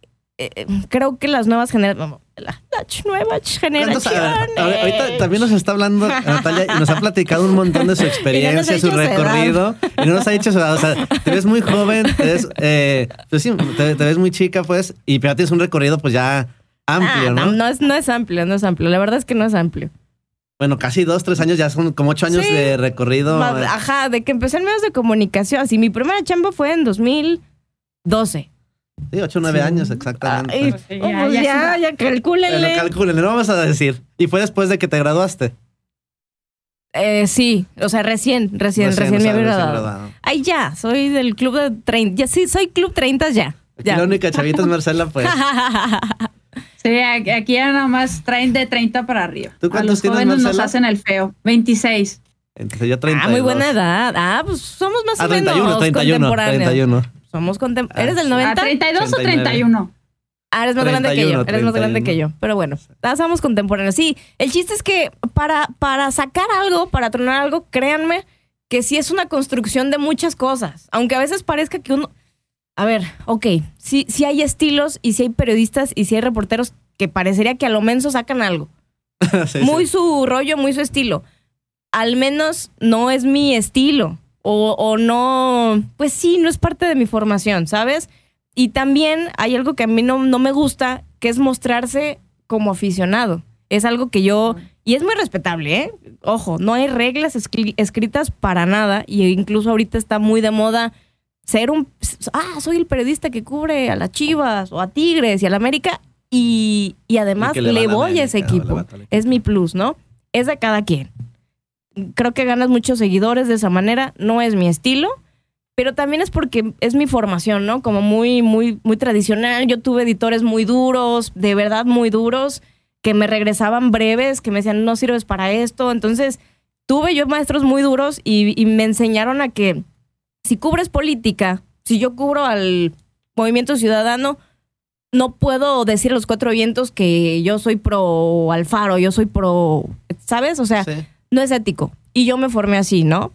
eh, creo que las nuevas generaciones, la, nueva ¿Cuántos- generación. ahorita también nos está hablando Natalia y nos ha platicado un montón de su experiencia, su edad. recorrido. Y no nos ha dicho su edad. O sea, te ves muy joven, te ves, eh, pues sí, te, te ves muy chica, pues, y pero tienes un recorrido, pues ya amplio, Ah, ¿no? no, no es, no es amplio, no es amplio. La verdad es que no es amplio. Bueno, casi dos, tres años, ya son como ocho años Sí. de recorrido. Ajá, de que empecé en medios de comunicación. Así, mi primera chamba fue en 2012. Sí, ocho, nueve años, exactamente. Ay, Pues sí, oh, ya- pues ya ya, sí. ya, calcúlenle. calculen, no vamos a decir. Y fue después de que te graduaste. Eh, sí, o sea, recién, recién, recién, o me sea, había recién graduado. graduado. Ay, ya, soy del club de 30. Ya sí, soy club 30 ya. Ya. la única chavita es Marcela, pues. Sí, aquí ya nada más traen de 30 para arriba. ¿Tú A cuántos los tienes, jóvenes nos Marcela? hacen el feo. 26. Entonces yo 30. ah, muy buena edad. Ah, pues somos más Ah, o menos 31, 31, contemporáneos. 31. Somos contem Ah, ¿Eres del sí. 90? ¿A 32 o 39. 31? Ah, eres más grande que yo. 31, Eres más grande 31. que yo. Pero bueno, somos contemporáneos. Sí, el chiste es que para, para sacar algo, para tronar algo, créanme que sí es una construcción de muchas cosas. Aunque a veces parezca que uno. A ver, ok, sí, sí hay estilos y sí hay periodistas y sí hay reporteros que parecería que a lo menos sacan algo. Sí, muy sí. su rollo, muy su estilo. Al menos no es mi estilo. O, o no, pues sí, no es parte de mi formación, ¿sabes? Y también hay algo que a mí no, no me gusta, que es mostrarse como aficionado. Es algo que yo, y es muy respetable, ¿eh? Ojo, no hay reglas escri- escritas para nada, y incluso ahorita está muy de moda ser un, ah, soy el periodista que cubre a las Chivas o a Tigres y a la América, y, y además Y le a voy a ese equipo. a equipo. Es mi plus, ¿no? Es de cada quien. Creo que ganas muchos seguidores de esa manera, no es mi estilo, pero también es porque es mi formación, ¿no? Como muy, muy, muy tradicional. Yo tuve editores muy duros, de verdad muy duros, que me regresaban breves, que me decían, no sirves para esto. Entonces, tuve yo maestros muy duros y, y me enseñaron a que si cubres política, si yo cubro al, Movimiento Ciudadano, no puedo decir a los cuatro vientos que yo soy pro Alfaro, yo soy pro, ¿sabes? O sea. No es ético. Y yo me formé así, ¿no?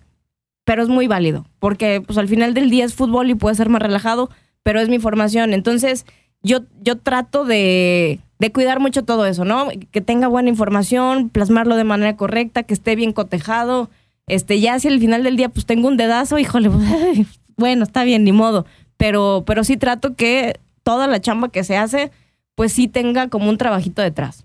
Pero es muy válido, porque pues al final del día es fútbol y puede ser más relajado, pero es mi formación. Entonces, yo, yo trato de, de cuidar mucho todo eso, ¿no? Que tenga buena información, plasmarlo de manera correcta, que esté bien cotejado. Este, ya si al final del día pues tengo un dedazo, híjole, bueno, está bien, ni modo. Pero, pero sí trato que toda la chamba que se hace, pues sí tenga como un trabajito detrás.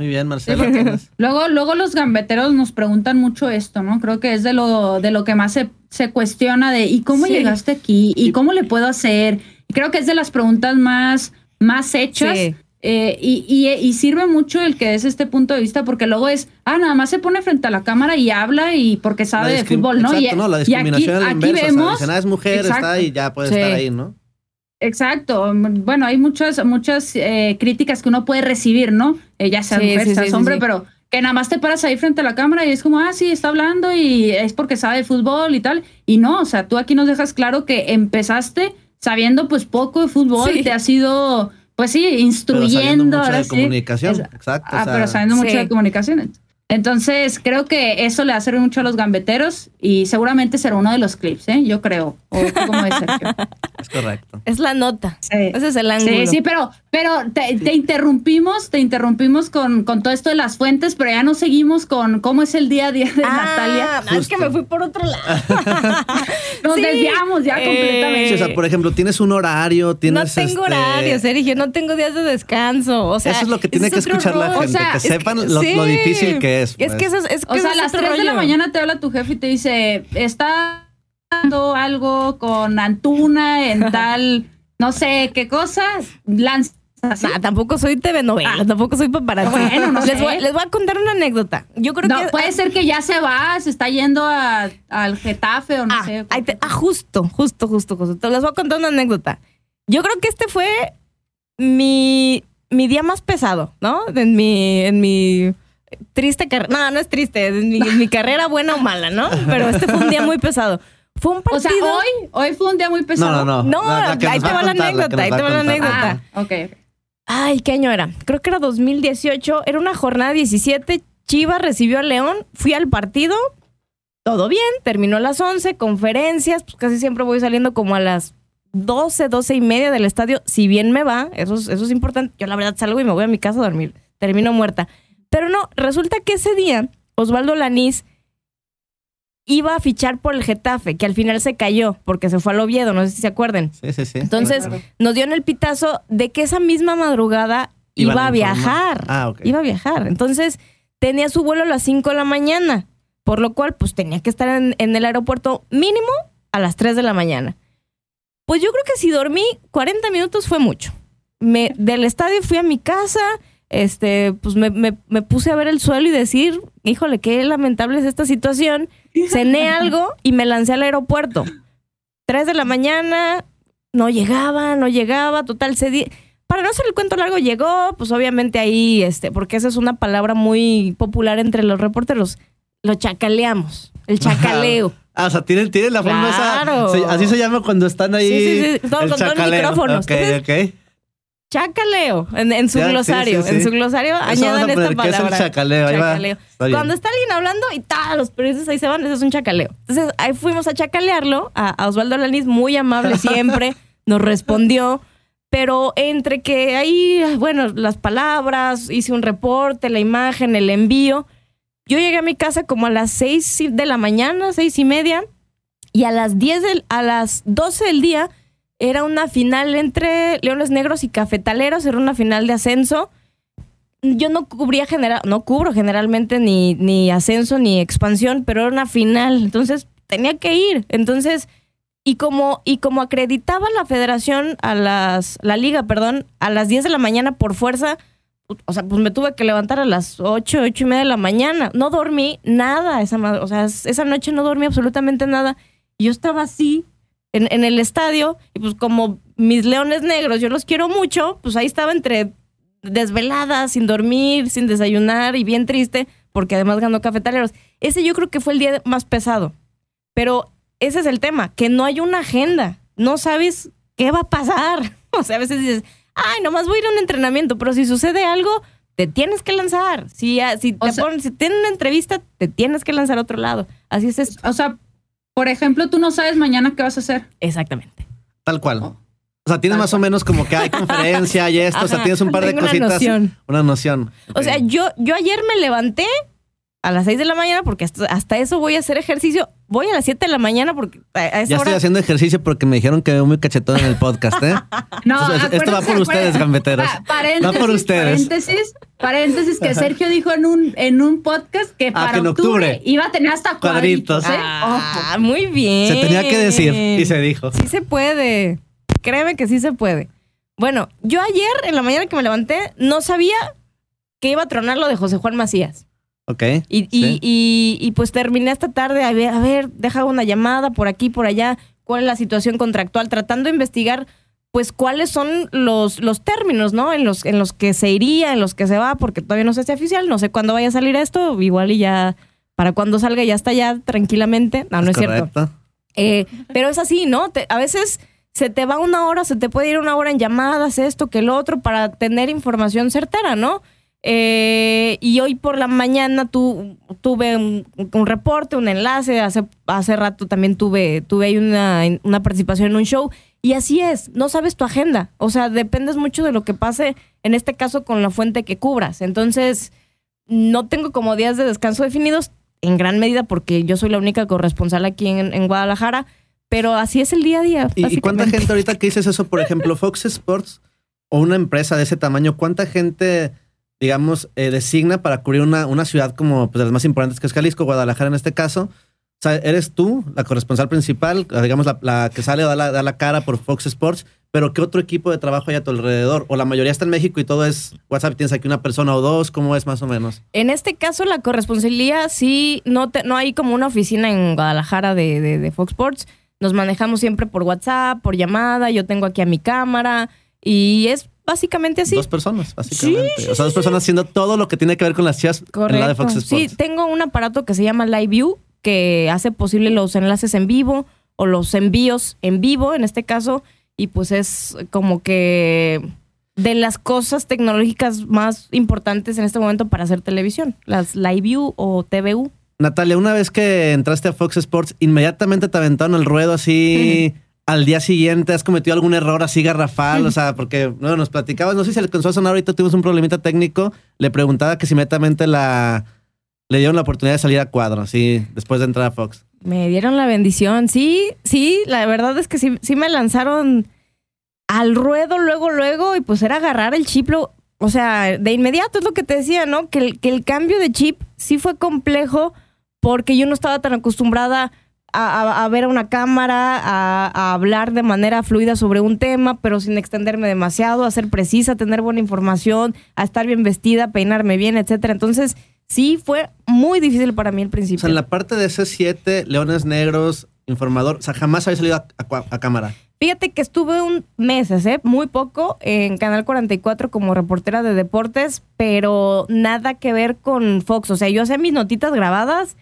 Muy bien, Marcela. Luego, luego los gambeteros nos preguntan mucho esto, ¿no? Creo que es de lo, de lo que más se, se cuestiona de ¿y cómo Sí. llegaste aquí? ¿Y cómo le puedo hacer? Y creo que es de las preguntas más, más hechas. Sí. eh, y, y- y sirve mucho el que des este punto de vista, porque luego es, ah, nada más se pone frente a la cámara y habla y porque sabe de fútbol, ¿no? Exacto, y, no, la y aquí, discriminación la aquí inversa. o sea, vemos, dicen, ah, es mujer, Exacto. está y ya puede Sí. estar ahí, ¿no? Exacto. Bueno, hay muchas, muchas eh, críticas que uno puede recibir, ¿no? Eh, ya sea Sí, mujer, sí, hombre, sí. pero que nada más te paras ahí frente a la cámara y es como, ah, sí, está hablando y es porque sabe de fútbol y tal. Y no, o sea, tú aquí nos dejas claro que empezaste sabiendo pues poco de fútbol, Sí. te has ido, pues sí, Pero sabiendo instruyendo. mucho ahora de sí. comunicación. Es- Exacto. Ah, o sea, pero sabiendo mucho de comunicaciones. Entonces, creo que eso le va a servir mucho a los gambeteros y seguramente será uno de los clips, ¿eh? Yo creo. ¿O tú cómo ves, Sergio? es correcto. Es la nota. Sí. Ese es el ángulo. Sí, sí, pero, pero te, te interrumpimos, te interrumpimos con, con todo esto de las fuentes, pero ya no seguimos con cómo es el día a día de Ah, Natalia. no, es que Justo. me fui por otro lado. Nos sí. desviamos ya Eh, completamente. Sí, o sea, por ejemplo, tienes un horario, no tienes. tengo este, horario, Sergio, no tengo días de descanso. O sea, Eso es lo que tiene que es escuchar la gente, O sea, que es sepan que- lo, lo difícil que es. Es pues. que eso es, es o que sea, a las otro 3 de la mañana te habla tu jefe y te dice, está dando algo con Antuna en tal, no sé qué cosas, lanza. Nah, tampoco soy TV novela, Ah. tampoco soy paparazzi. Bueno, no les, sé. voy, les voy a contar una anécdota. Yo creo No, que puede ser que ya se va, se está yendo a- al Getafe o no Ah, sé. te- ah, justo, justo, justo, justo. Te les voy a contar una anécdota. Yo creo que este fue mi, mi día más pesado, ¿no? En mi, en mi triste carrera. No, no es triste, mi, carrera buena o mala, ¿no? Pero este fue un día muy pesado. Fue un O partido. sea, hoy, hoy fue un día muy No, pesado. no, no. No, que ahí te va la anécdota, ahí te va la anécdota. Ah, ok, ok. Ay, ¿qué año era? Creo que era 2018. Era una jornada 17. Chivas recibió a León. Fui al partido. Todo bien. Terminó a las 11. Conferencias. Pues casi siempre voy saliendo como a las 12, 12 y media del estadio. Si bien me va, eso es, eso es importante. Yo la verdad salgo y me voy a mi casa a dormir. Termino muerta. Pero no, resulta que ese día Osvaldo Lanís iba a fichar por el Getafe, que al final se cayó porque se fue al Oviedo, no sé si se acuerden. Sí, sí, sí. Entonces, Claro. nos dio en el pitazo de que esa misma madrugada Iban iba a viajar. Ah, ok. Iba a viajar. Entonces, tenía su vuelo a las 5 de la mañana, por lo cual, pues tenía que estar en, en el aeropuerto mínimo a las 3 de la mañana. Pues yo creo que si dormí 40 minutos fue mucho. Me, del estadio fui a mi casa, este, pues me, me- me puse a ver el suelo y decir, híjole, qué lamentable es esta situación. Cené algo y me lancé al aeropuerto. 3 de la mañana, no llegaba, no llegaba, total, se di- Para no hacer el cuento largo, llegó, pues obviamente ahí, este, porque esa es una palabra muy popular entre los reporteros, lo chacaleamos, el chacaleo. Ah, o sea, tienen, tienen la forma Claro. esa. se- así se llama cuando están ahí. Sí, sí, sí. Todo- el con todos chacaleo. micrófonos. Ok, Entonces, ok. Chacaleo, en, en su Ya, glosario, sí, sí. en su glosario Eso añadan esta ¿qué es el palabra. chacaleo? Ahí va. Chacaleo. Cuando está alguien hablando y tal, los periodistas ahí se van, eso es un chacaleo. Entonces ahí fuimos a chacalearlo, a, a Osvaldo Alanis, muy amable siempre, nos respondió, pero entre que ahí, bueno, las palabras, hice un reporte, la imagen, el envío, yo llegué a mi casa como a las seis de la mañana, seis y media, y a las 10 del, a las 12 del día era una final entre Leones Negros y Cafetaleros, era una final de ascenso. Yo no cubría general, no cubro generalmente ni, ni ascenso ni expansión, pero era una final, entonces tenía que ir. Entonces, y como, y como acreditaba la federación a las, la liga, perdón, a las 10 de la mañana por fuerza, o sea, pues me tuve que levantar a las 8, 8 y media de la mañana. No dormí nada esa, o sea, esa noche no dormí absolutamente nada. Yo estaba así en, en el estadio y pues como mis leones negros, yo los quiero mucho, pues ahí estaba entre desvelada, sin dormir, sin desayunar y bien triste, porque además ganó Cafetaleros. Ese yo creo que fue el día más pesado. Pero ese es el tema, que no hay una agenda. No sabes ¿qué va a pasar? O sea, a veces dices, ay, nomás voy a ir a un entrenamiento, pero si sucede algo, te tienes que lanzar. Si, si te ponen, si tienen una entrevista, te tienes que lanzar a otro lado. Así es esto. O sea, por ejemplo, tú no sabes mañana qué vas a hacer. Exactamente. Tal cual. Oh. O sea, tienes Tal más o menos como que hay conferencia, hay esto, o sea, tienes un par de tengo una cositas. noción. Una noción. O sea, yo, yo ayer me levanté a las 6 de la mañana porque hasta, hasta eso voy a hacer ejercicio. Voy a las 7 de la mañana porque a, a esa Ya estoy haciendo ejercicio porque me dijeron que veo muy cachetón en el podcast, ¿eh? No, Entonces, esto va por ustedes, gambeteros. Va por ustedes. Paréntesis, paréntesis que Sergio dijo en un, en un podcast que para Ah, que en octubre, octubre. iba a tener hasta cuadritos. Cuadritos. ¿eh? Ah, muy bien. Se tenía que decir y se dijo. Sí se puede. Créeme que sí se puede. Bueno, yo ayer en la mañana que me levanté no sabía que iba a tronar lo de José Juan Macías. Ok. Y, y, Sí. y, y, pues terminé esta tarde a ver, a ver, deja una llamada por aquí, por allá, cuál es la situación contractual, tratando de investigar pues cuáles son los, los términos, ¿no? En los, en los que se iría, en los que se va, porque todavía no se hace oficial, no sé cuándo vaya a salir esto, igual y ya, para cuando salga ya está ya tranquilamente. No, no es cierto. Eh, pero es así, ¿no? Te- a veces se te va una hora, se te puede ir una hora en llamadas, esto, que lo otro, para tener información certera, ¿no? Eh, y hoy por la mañana tu- tuve un, un reporte, un enlace, hace, hace rato también tuve, tuve ahí una, una participación en un show. Y así es, no sabes tu agenda. O sea, dependes mucho de lo que pase, en este caso con la fuente que cubras. Entonces, no tengo como días de descanso definidos, en gran medida porque yo soy la única corresponsal aquí en, en Guadalajara, pero así es el día a día. ¿Y, cuánta gente ahorita que dices eso, por ejemplo, Fox Sports o una empresa de ese tamaño, cuánta gente, digamos, eh, designa para cubrir una, una ciudad como pues, de las más importantes que es Jalisco, Guadalajara en este caso? Eres tú la corresponsal principal, digamos, la, la que sale o da la, da la cara por Fox Sports, pero ¿qué otro equipo de trabajo hay a tu alrededor? O la mayoría está en México y todo es WhatsApp, tienes aquí una persona o dos, ¿cómo es más o menos? En este caso, la corresponsalía sí, no, te- no hay como una oficina en Guadalajara de, de, de Fox Sports. Nos manejamos siempre por WhatsApp, por llamada. Yo tengo aquí a mi cámara y es básicamente así. Dos personas, básicamente. Sí, sí, o sea, dos sí, personas haciendo todo lo que tiene que ver con las chivas en la de. Fox Sí, Sports. tengo un aparato que se llama Live View que hace posible los enlaces en vivo o los envíos en vivo en este caso y pues es como que de las cosas tecnológicas más importantes en este momento para hacer televisión, las Live View o TVU. Natalia, una vez que entraste a Fox Sports, inmediatamente te aventaron el ruedo así al día siguiente. ¿Has cometido algún error así garrafal? O sea, porque no, nos platicabas, no sé si se le alcanzó a sonar ahorita, tuvimos un problemita técnico. Le preguntaba que si inmediatamente la, le dieron la oportunidad de salir a cuadro, así, después de entrar a Fox. Me dieron la bendición. Sí, sí, la verdad es que sí, sí me lanzaron al ruedo luego, luego, y pues era agarrar el chip. lo- o sea, de inmediato es lo que te decía, ¿no? Que el, que el cambio de chip sí fue complejo porque yo no estaba tan acostumbrada a, a- a ver a una cámara, a, a hablar de manera fluida sobre un tema, pero sin extenderme demasiado, a ser precisa, a tener buena información, a estar bien vestida, peinarme bien, etcétera. Entonces, sí fue muy difícil para mí al O principio. sea, en la parte de C7, Leones Negros, Informador, o sea, jamás había salido a, a- cámara. Fíjate que estuve un meses, ¿eh? muy poco, en Canal 44 como reportera de deportes, pero nada que ver con Fox. O sea, yo hacía mis notitas grabadas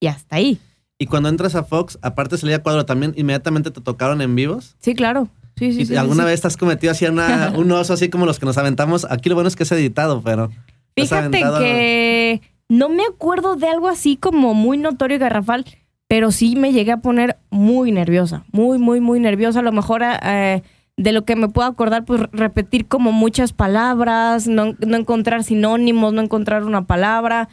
y hasta ahí. Y cuando entras a Fox, aparte de salir a cuadro, también inmediatamente te tocaron en vivos. Sí, claro. Sí, sí, ¿Y sí, alguna sí, vez has cometido así una- un oso así como los que nos aventamos? Aquí lo bueno es que es editado, pero... ¿te has Fíjate que no me acuerdo de algo así como muy notorio y garrafal, pero sí me llegué a poner muy nerviosa, muy, muy, muy nerviosa. A lo mejor eh, de lo que me puedo acordar, pues repetir como muchas palabras, no, no encontrar sinónimos, no encontrar una palabra.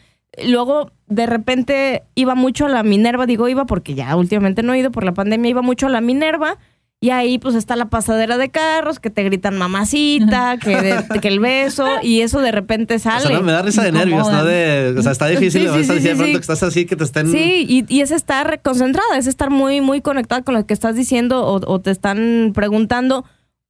Luego, de repente, iba mucho a la Minerva, digo iba porque ya últimamente no he ido por la pandemia, iba mucho a la Minerva. Y ahí pues está la pasadera de carros, que te gritan mamacita, que, de- que el beso, y eso de repente O sale. sea, no, me da risa de nervios, ¿no? De, o sea, está difícil, Sí, sí, O de pronto sí. que estás así, que te estén... Sí, y, y es estar concentrada, es estar muy, muy conectada con lo que estás diciendo o, o te están preguntando.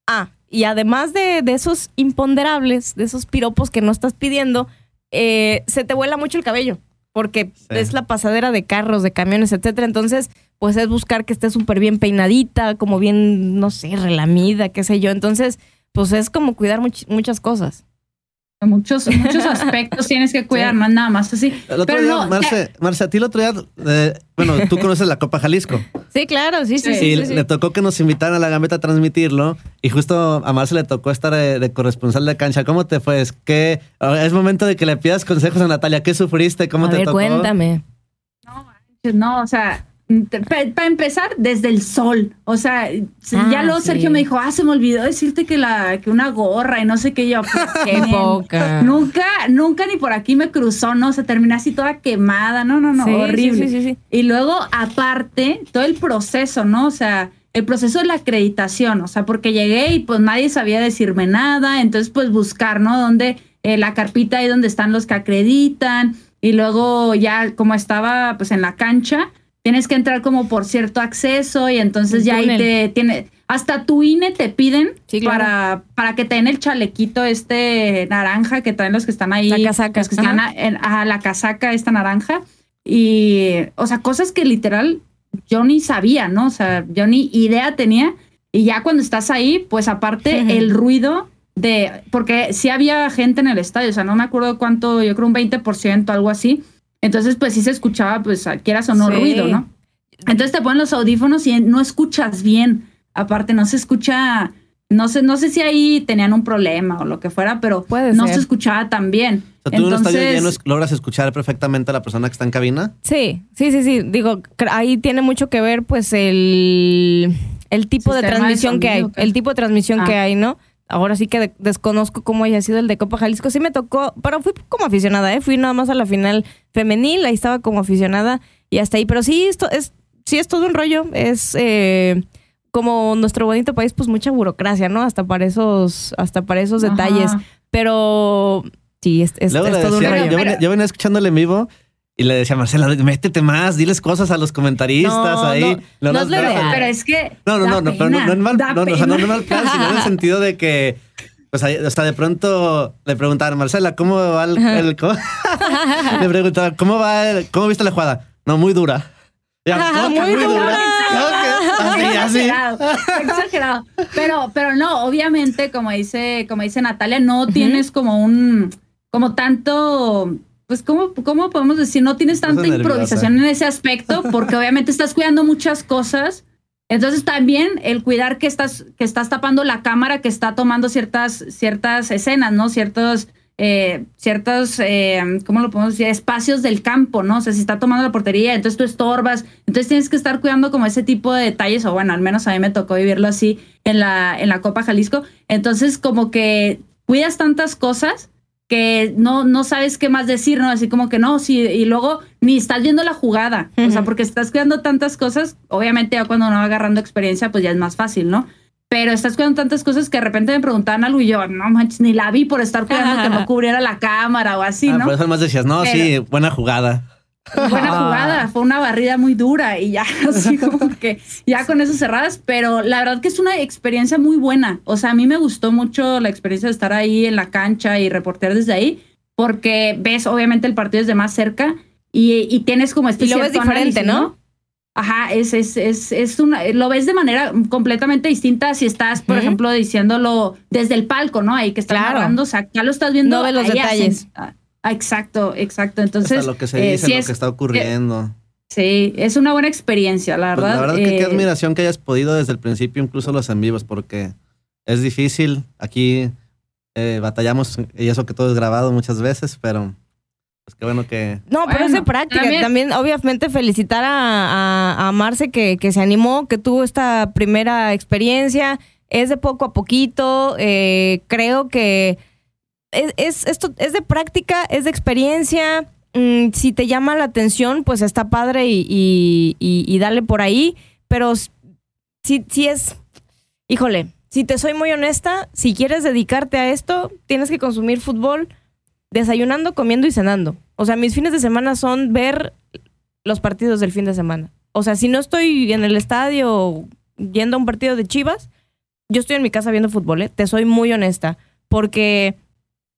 Ah, y además de, de esos imponderables, de esos piropos que no estás pidiendo, eh, se te vuela mucho el cabello. Porque Sí. es la pasadera de carros, de camiones, etcétera. Entonces, pues es buscar que esté súper bien peinadita, como bien, no sé, relamida, qué sé yo. Entonces, pues es como cuidar much- muchas cosas. Muchos, muchos aspectos tienes que cuidar, no es nada más así. El otro Pero día, no, Marce, Marce, a ti el otro día, eh, bueno, tú conoces la Copa Jalisco. Sí, claro, sí, sí, Sí. sí. y le tocó que nos invitaran a la Gambeta a transmitirlo. Y justo a Marce le tocó estar de, de corresponsal de cancha. ¿Cómo te fue? Es que es momento de que le pidas consejos a Natalia. ¿Qué sufriste? ¿Cómo A te ver, tocó? cuéntame. No, o sea, para empezar, desde el sol. O sea, Ah, ya luego sí. Sergio me dijo, ah, se me olvidó decirte que la, que una gorra y no sé qué yo. pues, Qué poca. Nunca, nunca ni por aquí me cruzó, ¿no? Se termina así toda quemada. No, no, no, Sí, horrible. Sí, sí, sí, sí. Y luego, aparte, todo el proceso, ¿no? O sea, el proceso de la acreditación, o sea, porque llegué y pues nadie sabía decirme nada, entonces pues buscar, ¿no? Donde eh, la carpita ahí donde están los que acreditan y luego ya como estaba pues en la cancha, tienes que entrar como por cierto acceso y entonces ya ahí te tiene hasta tu INE te piden Sí, claro. para para que te den el chalequito este naranja que traen los que están ahí, La casaca, los que están ajá. a- en- la casaca esta naranja y, o sea, cosas que literal yo ni sabía, ¿no? O sea, yo ni idea tenía. Y ya cuando estás ahí, pues aparte Ujú. el ruido de, porque sí había gente en el estadio, o sea, no me acuerdo cuánto, yo creo un 20%, algo así. Entonces, pues sí se escuchaba, pues quieras o no, Sí. ruido, ¿no? Entonces te ponen los audífonos y no escuchas bien. Aparte, no se escucha, no sé, no sé si ahí tenían un problema o lo que fuera, pero Puede no ser. se escuchaba tan bien. O sea, tú en un estadio Entonces- lleno es- logras escuchar perfectamente a la persona que está en cabina. Sí, sí, sí, sí. Digo, ahí tiene mucho que ver, pues, el, el tipo de transmisión que hay. El tipo de transmisión Ah. que hay, ¿no? Ahora sí que de- desconozco cómo haya sido el de Copa Jalisco. Sí me tocó, pero fui como aficionada, ¿eh? Fui nada más a la final femenil, ahí estaba como aficionada y hasta ahí. Pero sí, esto es, sí es todo un rollo. Es eh, como nuestro bonito país, pues mucha burocracia, ¿no? Hasta para esos, hasta para esos Ajá. detalles. Pero sí, es, es, Luego es todo un decía, rollo. yo, venía, yo venía escuchándole en vivo y le decía, Marcela, métete más, diles cosas a los comentaristas No, ahí. no, no es lo no, ideal. Pero es que. No, no, no, no, pero no, no en mal, no, no, o sea, no en mal plan, sino en el sentido de que, pues, o sea, de pronto le preguntaban, Marcela, ¿cómo va el, el- cómo-" le preguntaba, ¿cómo va el, cómo viste la jugada? No, muy dura. Ya, Ajá, ¿cómo que muy dura. Que- Así, así. exagerado, exagerado. Pero, pero no, obviamente, como dice, como dice Natalia, no tienes como un, como tanto, pues, ¿cómo, cómo podemos decir? No tienes tanta improvisación en ese aspecto, porque obviamente estás cuidando muchas cosas. Entonces también el cuidar que estás, que estás tapando la cámara que está tomando ciertas, ciertas escenas, ¿no? Ciertos, eh, ciertos, eh, ¿cómo lo podemos decir? Espacios del campo, ¿no? O sea, si está tomando la portería, entonces tú estorbas, entonces tienes que estar cuidando como ese tipo de detalles, o bueno, al menos a mí me tocó vivirlo así en la, en la Copa Jalisco. Entonces, como que cuidas tantas cosas que no, no sabes qué más decir, ¿no? Así como que no, sí, y luego ni estás viendo la jugada, o sea, porque estás cuidando tantas cosas, obviamente ya cuando uno va agarrando experiencia, pues ya es más fácil, ¿no? Pero estás cuidando tantas cosas que de repente me preguntaban algo y yo, no manches, ni la vi por estar cuidando que no cubriera la cámara o así, Ah, ¿no? Por eso más decías, no, sí, buena jugada. Buena Ah. jugada, fue una barrida muy dura y ya, así como que ya con eso cerradas, pero la verdad que es una experiencia muy buena. O sea, a mí me gustó mucho la experiencia de estar ahí en la cancha y reportear desde ahí, porque ves obviamente el partido desde más cerca y, y tienes como este Y lo ves cierto diferente, análisis, ¿no? Ajá, es, es, es, es una, lo ves de manera completamente distinta si estás, por ejemplo, diciéndolo desde el palco, ¿no? Ahí que estás Claro. narrando, o sea, ya lo estás viendo. No ves los detalles. Ah, exacto, exacto. Entonces, Hasta lo que se eh, dice, sí lo es- que está ocurriendo. Sí, es una buena experiencia, la Pues verdad. la verdad que qué eh, admiración que hayas podido desde el principio, incluso los en vivos, porque es difícil. Aquí eh, batallamos, y eso que todo es grabado muchas veces, pero pues qué bueno que... No, pero es de práctica. también- También, obviamente, felicitar a, a, a Marce que, que se animó, que tuvo esta primera experiencia. Es de poco a poquito. eh, creo que es, es- esto es de práctica, es de experiencia. Mm, si te llama la atención, pues está padre y, y, dale por ahí. Pero si, si es, híjole, si te soy muy honesta, si quieres dedicarte a esto, tienes que consumir fútbol desayunando, comiendo y cenando. O sea, mis fines de semana son ver los partidos del fin de semana. O sea, si no estoy en el estadio yendo a un partido de Chivas, yo estoy en mi casa viendo fútbol, ¿eh? Te soy muy honesta. Porque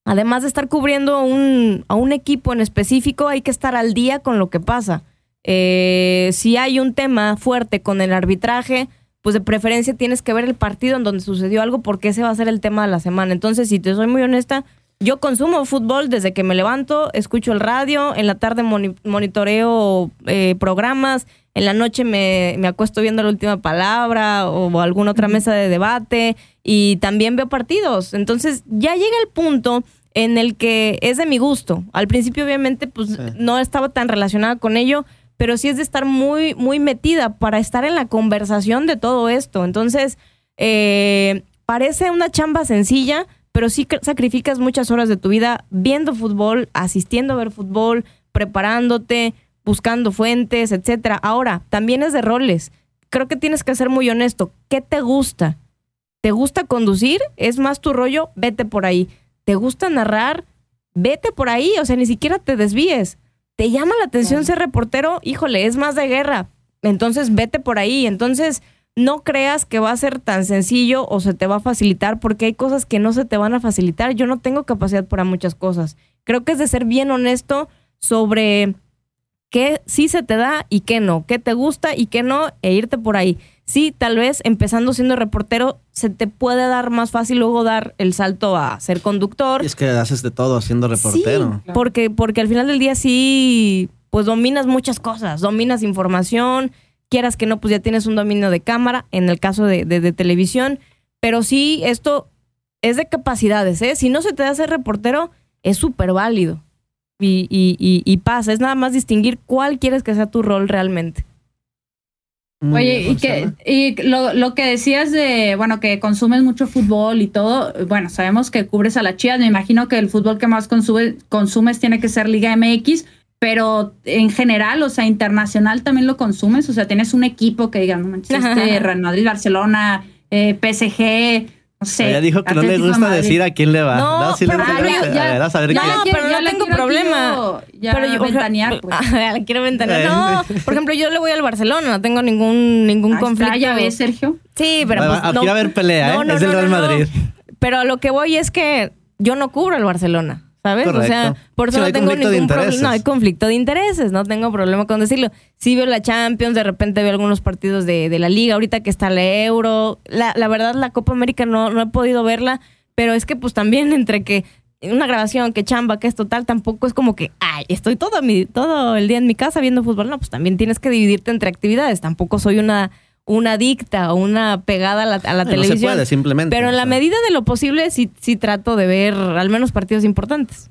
además de estar cubriendo un, a un equipo en específico, hay que estar al día con lo que pasa. Eh, si hay un tema fuerte con el arbitraje, pues de preferencia tienes que ver el partido en donde sucedió algo porque ese va a ser el tema de la semana. Entonces, si te soy muy honesta, yo consumo fútbol desde que me levanto, escucho el radio, en la tarde moni- monitoreo eh, programas, en la noche me, me acuesto viendo la última palabra o alguna otra mesa de debate y también veo partidos. Entonces ya llega el punto en el que es de mi gusto. Al principio obviamente pues Sí. no estaba tan relacionada con ello, pero sí es de estar muy, muy metida para estar en la conversación de todo esto. Entonces, eh, parece una chamba sencilla, pero sí sacrificas muchas horas de tu vida viendo fútbol, asistiendo a ver fútbol, preparándote, buscando fuentes, etcétera. Ahora, también es de roles. Creo que tienes que ser muy honesto. ¿Qué te gusta? ¿Te gusta conducir? ¿Es más tu rollo? Vete por ahí. ¿Te gusta narrar? Vete por ahí, o sea, ni siquiera te desvíes. ¿Te llama la atención ser reportero? Híjole, es más de guerra. Entonces, vete por ahí. Entonces, no creas que va a ser tan sencillo o se te va a facilitar porque hay cosas que no se te van a facilitar. Yo no tengo capacidad para muchas cosas. Creo que es de ser bien honesto sobre qué sí se te da y qué no, qué te gusta y qué no, e irte por ahí. Sí, tal vez empezando siendo reportero se te puede dar más fácil luego dar el salto a ser conductor. Y es que haces de todo siendo reportero. Sí, porque, porque al final del día sí, pues dominas muchas cosas, dominas información, quieras que no, pues ya tienes un dominio de cámara, en el caso de, de- de televisión, pero sí, esto es de capacidades, ¿eh? Si no se te da ser reportero, es súper válido. Y, y, y, y pasa, es nada más distinguir cuál quieres que sea tu rol realmente. Muy Oye, bien, y que y lo, lo que decías de, bueno, que consumes mucho fútbol y todo, bueno, sabemos que cubres a la Chivas, me imagino que el fútbol que más consume- consumes tiene que ser Liga MX, pero en general, o sea, internacional también lo consumes, o sea, tienes un equipo que digan, no manches, este, Real Madrid, Barcelona, eh, PSG, sé. ya dijo que no le de gusta Madrid. decir a quién le va. No, sí le pero- gusta, Ah, ya, a ver, a saber Ya quién. la No, pero ya no tengo quiero problema. yo ya pero yo, ventanear, pues. Ah, quiero ventanear. No, por ejemplo, yo le voy al Barcelona, no tengo ningún, ningún Ahí está, conflicto. ya ves, Sergio. Sí, pero pues, Aquí no. va a haber pelea, ¿eh? No, no, es del no, Real no, no. Madrid. Pero a lo que voy es que yo no cubro al Barcelona, ¿sabes? O sea, por eso Sí, no tengo ningún problema. No, hay conflicto de intereses, no tengo problema con decirlo. Sí veo la Champions, de repente veo algunos partidos de, de la Liga, ahorita que está la Euro. La, la verdad, la Copa América no, no he podido verla, pero es que pues también entre que una grabación, que chamba, que es total, tampoco es como que, ay, estoy todo, mi, todo el día en mi casa viendo fútbol. No, pues también tienes que dividirte entre actividades. Tampoco soy una, una adicta o una pegada a la, a la No, televisión. No se puede, simplemente. Pero en la sea. medida de lo posible sí, sí trato de ver al menos partidos importantes.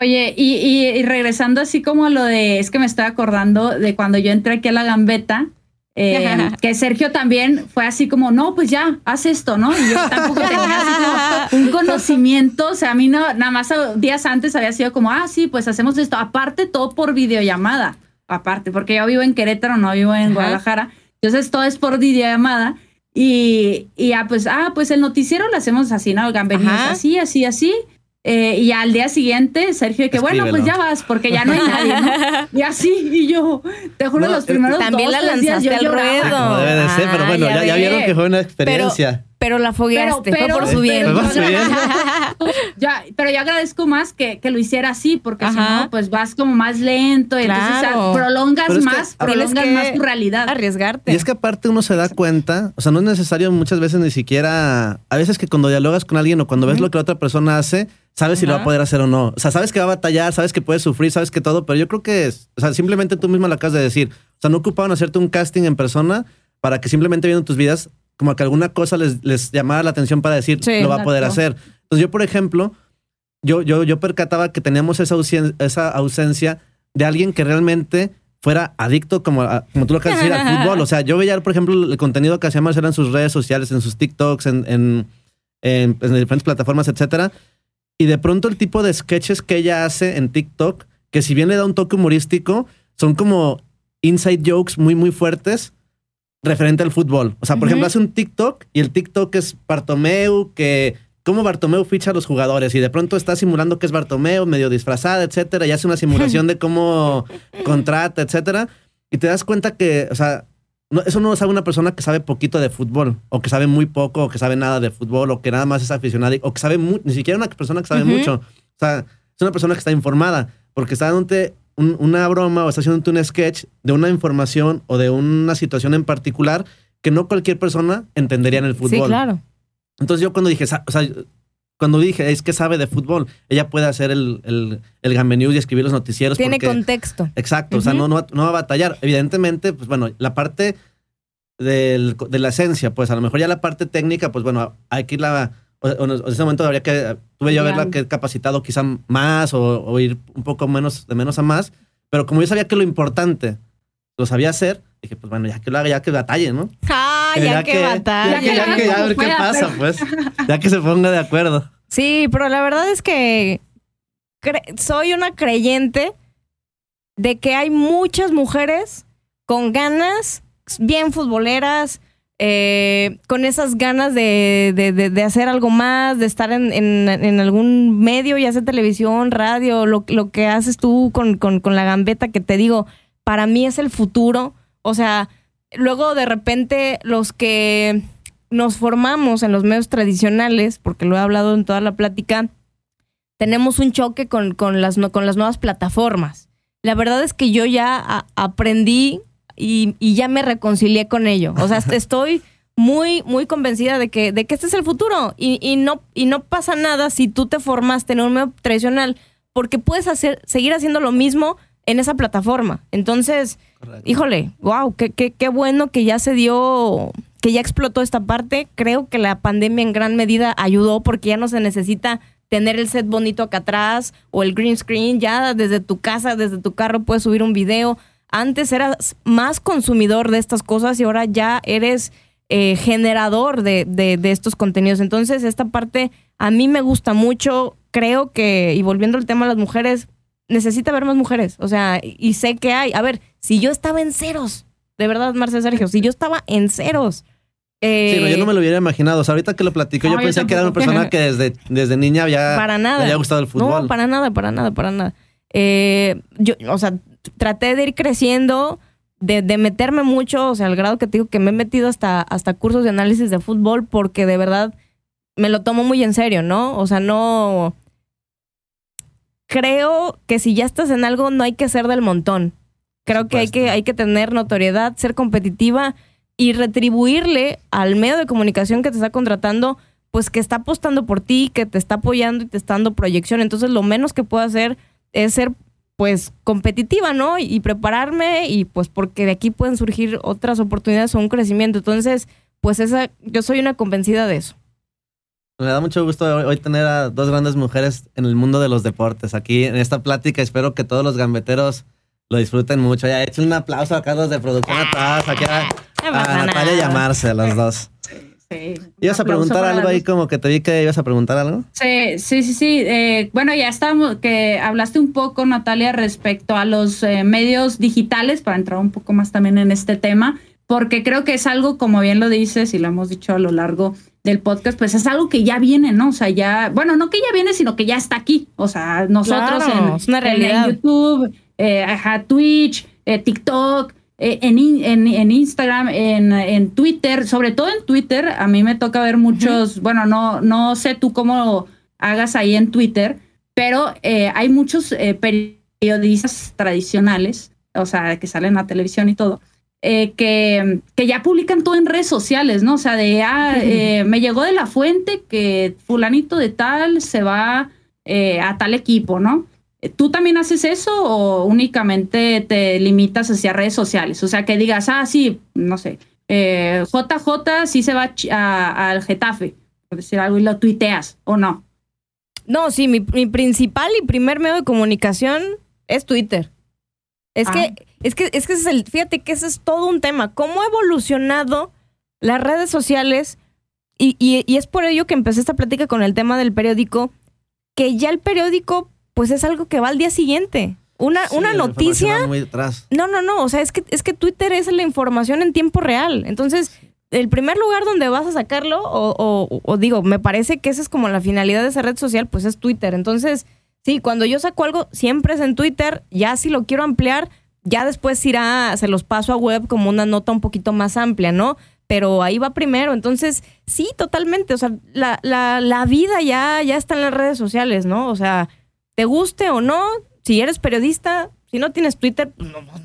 Oye, y, y- y regresando así como a lo de, es que me estoy acordando de cuando yo entré aquí a la gambeta, eh, que Sergio también fue así como, no, pues ya, haz esto, ¿no? Y yo tampoco tenía así como un conocimiento, o sea, a mí no, nada más días antes había sido como, ah, sí, pues hacemos esto, aparte todo por videollamada, aparte, porque yo vivo en Querétaro, no vivo en Ajá. Guadalajara, entonces todo es por videollamada. Y, y ya, pues, ah, pues el noticiero lo hacemos así, ¿no? Oigan, venimos Ajá. así, así, así. Eh, y al día siguiente, Sergio, que bueno, pues ya vas, porque ya no hay nadie, ¿no? Y así, y yo, te juro, No, los primeros también dos, la tres días lanzaste yo al ruedo. Como debe de ser, pero Ah, bueno, ya ya, ya ve. vieron que fue una experiencia. Pero la fogueaste, Pero- pero- su bien. pero- Fue por su bien. Ya, pero yo agradezco más que, que lo hiciera así, porque si no, pues vas como más lento, y entonces o sea, prolongas Pero es que más, prolongas que más tu realidad. Arriesgarte. Y es que aparte uno se da cuenta, o sea, no es necesario muchas veces ni siquiera, a veces que cuando dialogas con alguien o cuando ves lo que la otra persona hace, sabes si lo va a poder hacer o no. O sea, sabes que va a batallar, sabes que puede sufrir, sabes que todo, pero yo creo que es, o sea, simplemente tú mismo lo acabas de decir. O sea, no ocupaban hacerte un casting en persona para que simplemente viendo tus vidas, como que alguna cosa les, les llamara la atención para decir, Sí, lo va a poder hacer. Entonces yo, por ejemplo, yo, yo, yo percataba que teníamos esa ausencia de alguien que realmente fuera adicto, como, a- como tú lo acabas de decir, al fútbol. O sea, yo veía, por ejemplo, el contenido que hacía Marcela en sus redes sociales, en sus TikToks, en, en, en- en diferentes plataformas, etcétera. Y de pronto el tipo de sketches que ella hace en TikTok, que si bien le da un toque humorístico, son como inside jokes muy, muy fuertes referente al fútbol. O sea, por ejemplo, hace un TikTok y el TikTok es Bartomeu, que cómo Bartomeu ficha a los jugadores y de pronto está simulando que es Bartomeu, medio disfrazada, etcétera, y hace una simulación de cómo contrata, etcétera. Y te das cuenta que, o sea, no- eso no lo sabe una persona que sabe poquito de fútbol, o que sabe muy poco, o que sabe nada de fútbol, o que nada más es aficionada, o que sabe mu- ni siquiera una persona que sabe mucho. O sea, es una persona que está informada, porque está dándote un- una broma o está haciéndote un sketch de una información o de una situación en particular que no cualquier persona entendería en el fútbol. Sí, claro. Entonces yo cuando dije, o sea, cuando dije, es que sabe de fútbol, ella puede hacer el, el, el Gambe News y escribir los noticieros. Tiene porque- contexto. Exacto, o sea, no, no, va- no va a batallar. Evidentemente, pues bueno, la parte del- de la esencia, pues a lo mejor ya la parte técnica, pues bueno, hay que irla, o, o en ese momento habría que, tuve yo que capacitado quizá más o, o ir un poco menos, de menos a más, pero como yo sabía que lo importante lo sabía hacer, dije, pues bueno, ya que lo haga, ya que batalle, ¿no? Ah, ya, que batalla. Ya que, ya que, ya a ver qué pasa, pues. Ya que se ponga de acuerdo. Sí, pero la verdad es que soy una creyente de que hay muchas mujeres con ganas, bien futboleras, eh, con esas ganas de, de- hacer algo más, de estar en, en- algún medio, ya sea televisión, radio, lo, lo que haces tú con, con- con la gambeta, que te digo, para mí es el futuro. O sea, luego de repente los que nos formamos en los medios tradicionales, porque lo he hablado en toda la plática, tenemos un choque con, con las, con las nuevas plataformas. La verdad es que yo ya aprendí y, y ya me reconcilié con ello. O sea, est- estoy muy, muy convencida de que, de que este es el futuro. Y, y no, y no pasa nada si tú te formaste en un medio tradicional, porque puedes hacer, seguir haciendo lo mismo en esa plataforma. Entonces, híjole, wow, qué, qué, qué bueno que ya se dio, que ya explotó esta parte. Creo que la pandemia en gran medida ayudó porque ya no se necesita tener el set bonito acá atrás o el green screen. Ya desde tu casa, desde tu carro puedes subir un video. Antes eras más consumidor de estas cosas y ahora ya eres eh, generador de, de- de estos contenidos. Entonces, esta parte a mí me gusta mucho. Creo que, y volviendo al tema de las mujeres, necesita haber más mujeres. O sea, y sé que hay. A ver, si yo estaba en ceros, de verdad, Marcel Sergio, si yo estaba en ceros. eh, Sí, no, yo no me lo hubiera imaginado. O sea, ahorita que lo platico, No, yo yo pensé que era una persona que desde, desde niña había, para nada. le había gustado el fútbol. No, para nada, para nada, para nada. Eh, yo, o sea, traté de ir creciendo, de, de meterme mucho, o sea, al grado que te digo que me he metido hasta, hasta cursos de análisis de fútbol porque de verdad me lo tomo muy en serio, ¿no? O sea, no... Creo que si ya estás en algo no hay que ser del montón. Creo que hay, que hay que tener notoriedad, ser competitiva y retribuirle al medio de comunicación que te está contratando, pues que está apostando por ti, que te está apoyando y te está dando proyección. Entonces, lo menos que puedo hacer es ser, pues, competitiva, ¿no? Y, y prepararme y, pues, porque de aquí pueden surgir otras oportunidades o un crecimiento. Entonces, pues, esa, yo soy una convencida de eso. Me da mucho gusto hoy, tener a dos grandes mujeres en el mundo de los deportes. Aquí en esta plática espero que todos los gambeteros lo disfruten mucho. Ya hecho un aplauso a Carlos de producción atrás, aquí a, a Natalia y a. Marce, los dos. Sí. ¿Ibas a preguntar algo ahí como que te vi que ibas a preguntar algo? Sí, sí, sí, sí. Eh, bueno, ya estamos, que hablaste un poco, Natalia, respecto a los eh, medios digitales, para entrar un poco más también en este tema, porque creo que es algo, como bien lo dices y lo hemos dicho a lo largo del podcast, pues es algo que ya viene, ¿no? O sea, ya, bueno, no que ya viene, sino que ya está aquí. O sea, nosotros Claro, en, es una realidad. en YouTube, eh, ajá, Twitch, eh, TikTok, en, in- en, en Instagram, en, en Twitter, sobre todo en Twitter, a mí me toca ver muchos, bueno, no, no sé tú cómo hagas ahí en Twitter, pero eh, hay muchos eh, periodistas tradicionales, o sea, que salen a televisión y todo, eh, que, que ya publican todo en redes sociales, ¿no? O sea, de, ah, eh, me llegó de la fuente que fulanito de tal se va eh, a tal equipo, ¿no? ¿Tú también haces eso o únicamente te limitas hacia redes sociales? O sea, que digas, ah, sí, no sé, eh, JJ sí se va al Getafe, por decir algo, y lo tuiteas, ¿o no? No, sí, mi, mi principal y primer medio de comunicación es Twitter. Es Ah. que, es que, es que es el, fíjate que ese es todo un tema. ¿Cómo ha evolucionado las redes sociales? Y, y- y es por ello que empecé esta plática con el tema del periódico, que ya el periódico, pues es algo que va al día siguiente. Una, Sí, una noticia muy atrás. no, no, no. O sea, es que, es que Twitter es la información en tiempo real. Entonces, el primer lugar donde vas a sacarlo, o, o- o digo, me parece que esa es como la finalidad de esa red social, pues es Twitter. Entonces, sí, cuando yo saco algo, siempre es en Twitter. Ya si lo quiero ampliar, ya después irá, se los paso a web como una nota un poquito más amplia, ¿no? Pero ahí va primero. Entonces, sí, totalmente. O sea, la, la, la vida ya, ya está en las redes sociales, ¿no? O sea, te guste o no, si eres periodista, si no tienes Twitter,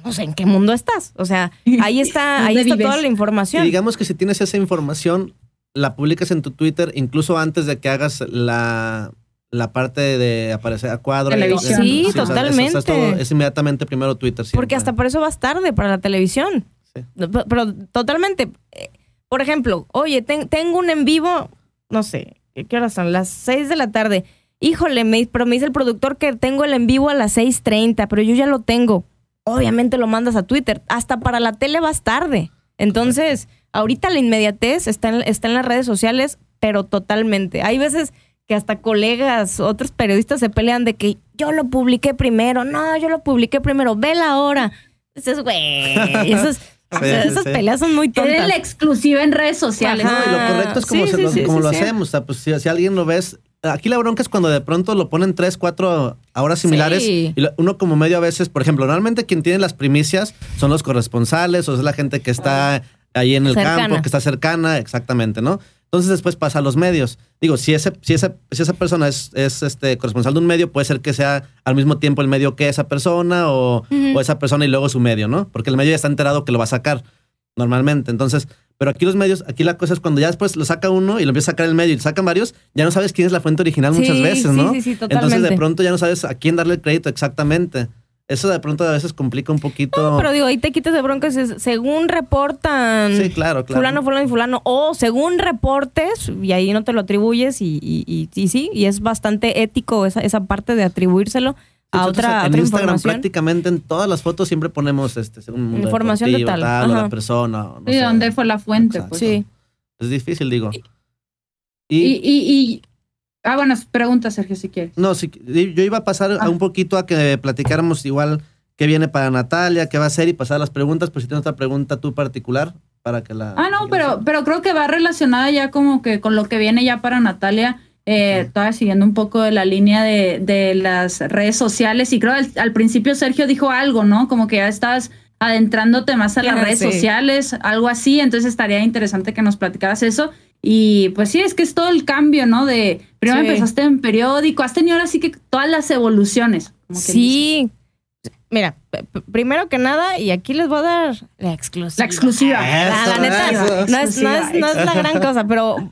no, sé en qué mundo estás. O sea, ahí está, ahí ¿Dónde está vives? toda la Y información. digamos que si tienes esa información, la publicas en tu Twitter incluso antes de que hagas la, la parte de aparecer a cuadro. Televisión. Sí, o sea, es- totalmente. es, todo- es inmediatamente primero Twitter. siempre. Porque hasta por eso vas tarde para la televisión. Sí. Pero, pero totalmente. Eh, Por ejemplo, oye, ten- tengo un en vivo, no sé, ¿qué horas son? Las 6 de la tarde. Híjole, me, pero me dice el productor que tengo el en vivo a las 6.30, pero yo ya lo tengo. Obviamente lo mandas a Twitter. Hasta para la tele vas tarde. Entonces, ahorita la inmediatez está en, está en las redes sociales, pero totalmente. Hay veces que hasta colegas, otros periodistas se pelean de que yo lo publiqué primero. No, yo lo publiqué primero. Ve la hora. Dices, güey, esas, o sea, Sí, esas sí. peleas son muy tontas. la exclusiva en redes sociales. Ajá. No, y lo correcto es como, Sí, se sí, lo, sí, como sí, lo sí. hacemos. O sea, pues si, si alguien lo ves. Aquí la bronca es cuando de pronto lo ponen tres, cuatro horas similares. Sí. Y uno como medio a veces, por ejemplo, normalmente quien tiene las primicias son los corresponsales o es la gente que está ahí en el Cercana. campo, que está cercana, exactamente, ¿no? Entonces después pasa a los medios. Digo, si, ese, si, esa, si esa persona es, es este corresponsal de un medio, puede ser que sea al mismo tiempo el medio que esa persona o, o esa persona y luego su medio, ¿no? Porque el medio ya está enterado que lo va a sacar normalmente. Entonces, pero aquí los medios, aquí la cosa es cuando ya después lo saca uno y lo empieza a sacar el medio y lo sacan varios, ya no sabes quién es la fuente original muchas veces, ¿no? sí, sí, Entonces de totalmente. pronto ya no sabes a quién darle el crédito exactamente. Eso de pronto a veces complica un poquito. No, pero digo, ahí te quitas de broncas. según reportan sí, claro, claro. fulano, fulano y fulano, o según reportes, y ahí no te lo atribuyes, y, y, y- y sí, y es bastante ético esa, esa parte de atribuírselo a otra, en otra Instagram prácticamente en todas las fotos siempre ponemos este un mundo Información de deportivo, tal, o la persona. o no ¿Y sé. dónde fue la fuente? Exacto. Pues? Sí. Es difícil, digo. Y, Y, y, y- Ah, bueno, pregunta, Sergio, si quieres. no, sí, yo iba a pasar a Ah. un poquito a que platicáramos igual qué viene para Natalia, qué va a hacer y pasar las preguntas, pero si tienes otra pregunta tú particular para que la Ah, no, pero, pero creo que va relacionada ya como que con lo que viene ya para Natalia. Eh, todavía siguiendo un poco de la línea de, de las redes sociales. Y creo al, al principio Sergio dijo algo, ¿no? Como que ya estás adentrándote más a las redes sí. sociales, algo así. Entonces estaría interesante que nos platicaras eso. Y pues sí, es que es todo el cambio, ¿no? De primero Sí. empezaste en periódico, has tenido ahora sí que todas las evoluciones. como que dice. Sí. Mira, primero que nada, y aquí les voy a dar la exclusiva. La exclusiva. La, neta, no es, no, es, no es la gran cosa, pero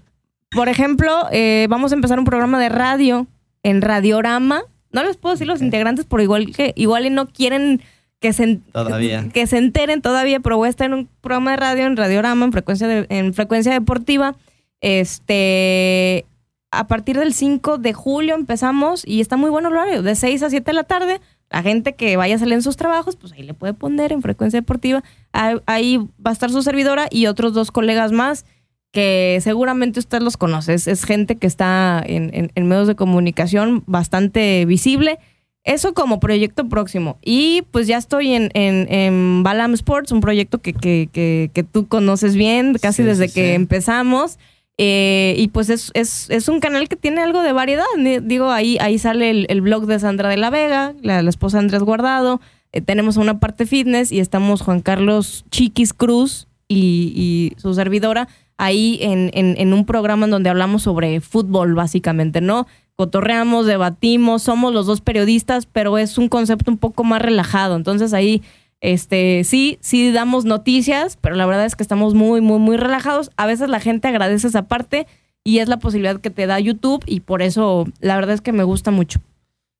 por ejemplo, eh, vamos a empezar un programa de radio en Radiorama. No les puedo decir los integrantes por igual que igual y no quieren que se, Todavía. que se enteren todavía, pero voy a estar en un programa de radio en Radiorama, en frecuencia, de- en frecuencia deportiva. Este, a partir del 5 de julio empezamos y está muy bueno el horario, de 6 a 7 de la tarde. La gente que vaya a salir en sus trabajos, pues ahí le puede poner en frecuencia deportiva. Ahí va a estar su servidora y otros dos colegas más que seguramente usted los conoce. Es, es gente que está en, en- en medios de comunicación bastante visible. Eso como proyecto próximo. Y pues ya estoy en, en, Balam Sports, un proyecto que, que, que, que tú conoces bien, casi Sí, desde sí, que sí. empezamos. Eh, y pues es, es, es un canal que tiene algo de variedad. Digo, ahí, ahí sale el, el blog de Sandra de la Vega, la, la esposa de Andrés Guardado. Eh, tenemos una parte fitness y estamos Juan Carlos Chiquis Cruz y, y su servidora ahí en, en, en un programa en donde hablamos sobre fútbol, básicamente, ¿no? Cotorreamos, debatimos, somos los dos periodistas, pero es un concepto un poco más relajado. Entonces ahí este, sí, sí damos noticias, pero la verdad es que estamos muy, muy, muy relajados. A veces la gente agradece esa parte y es la posibilidad que te da YouTube y por eso la verdad es que me gusta mucho.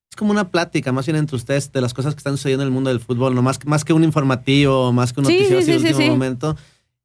Es como una plática más bien entre ustedes de las cosas que están sucediendo en el mundo del fútbol, no más, más que un informativo, más que un Sí, noticiero sí, de sí, último momento.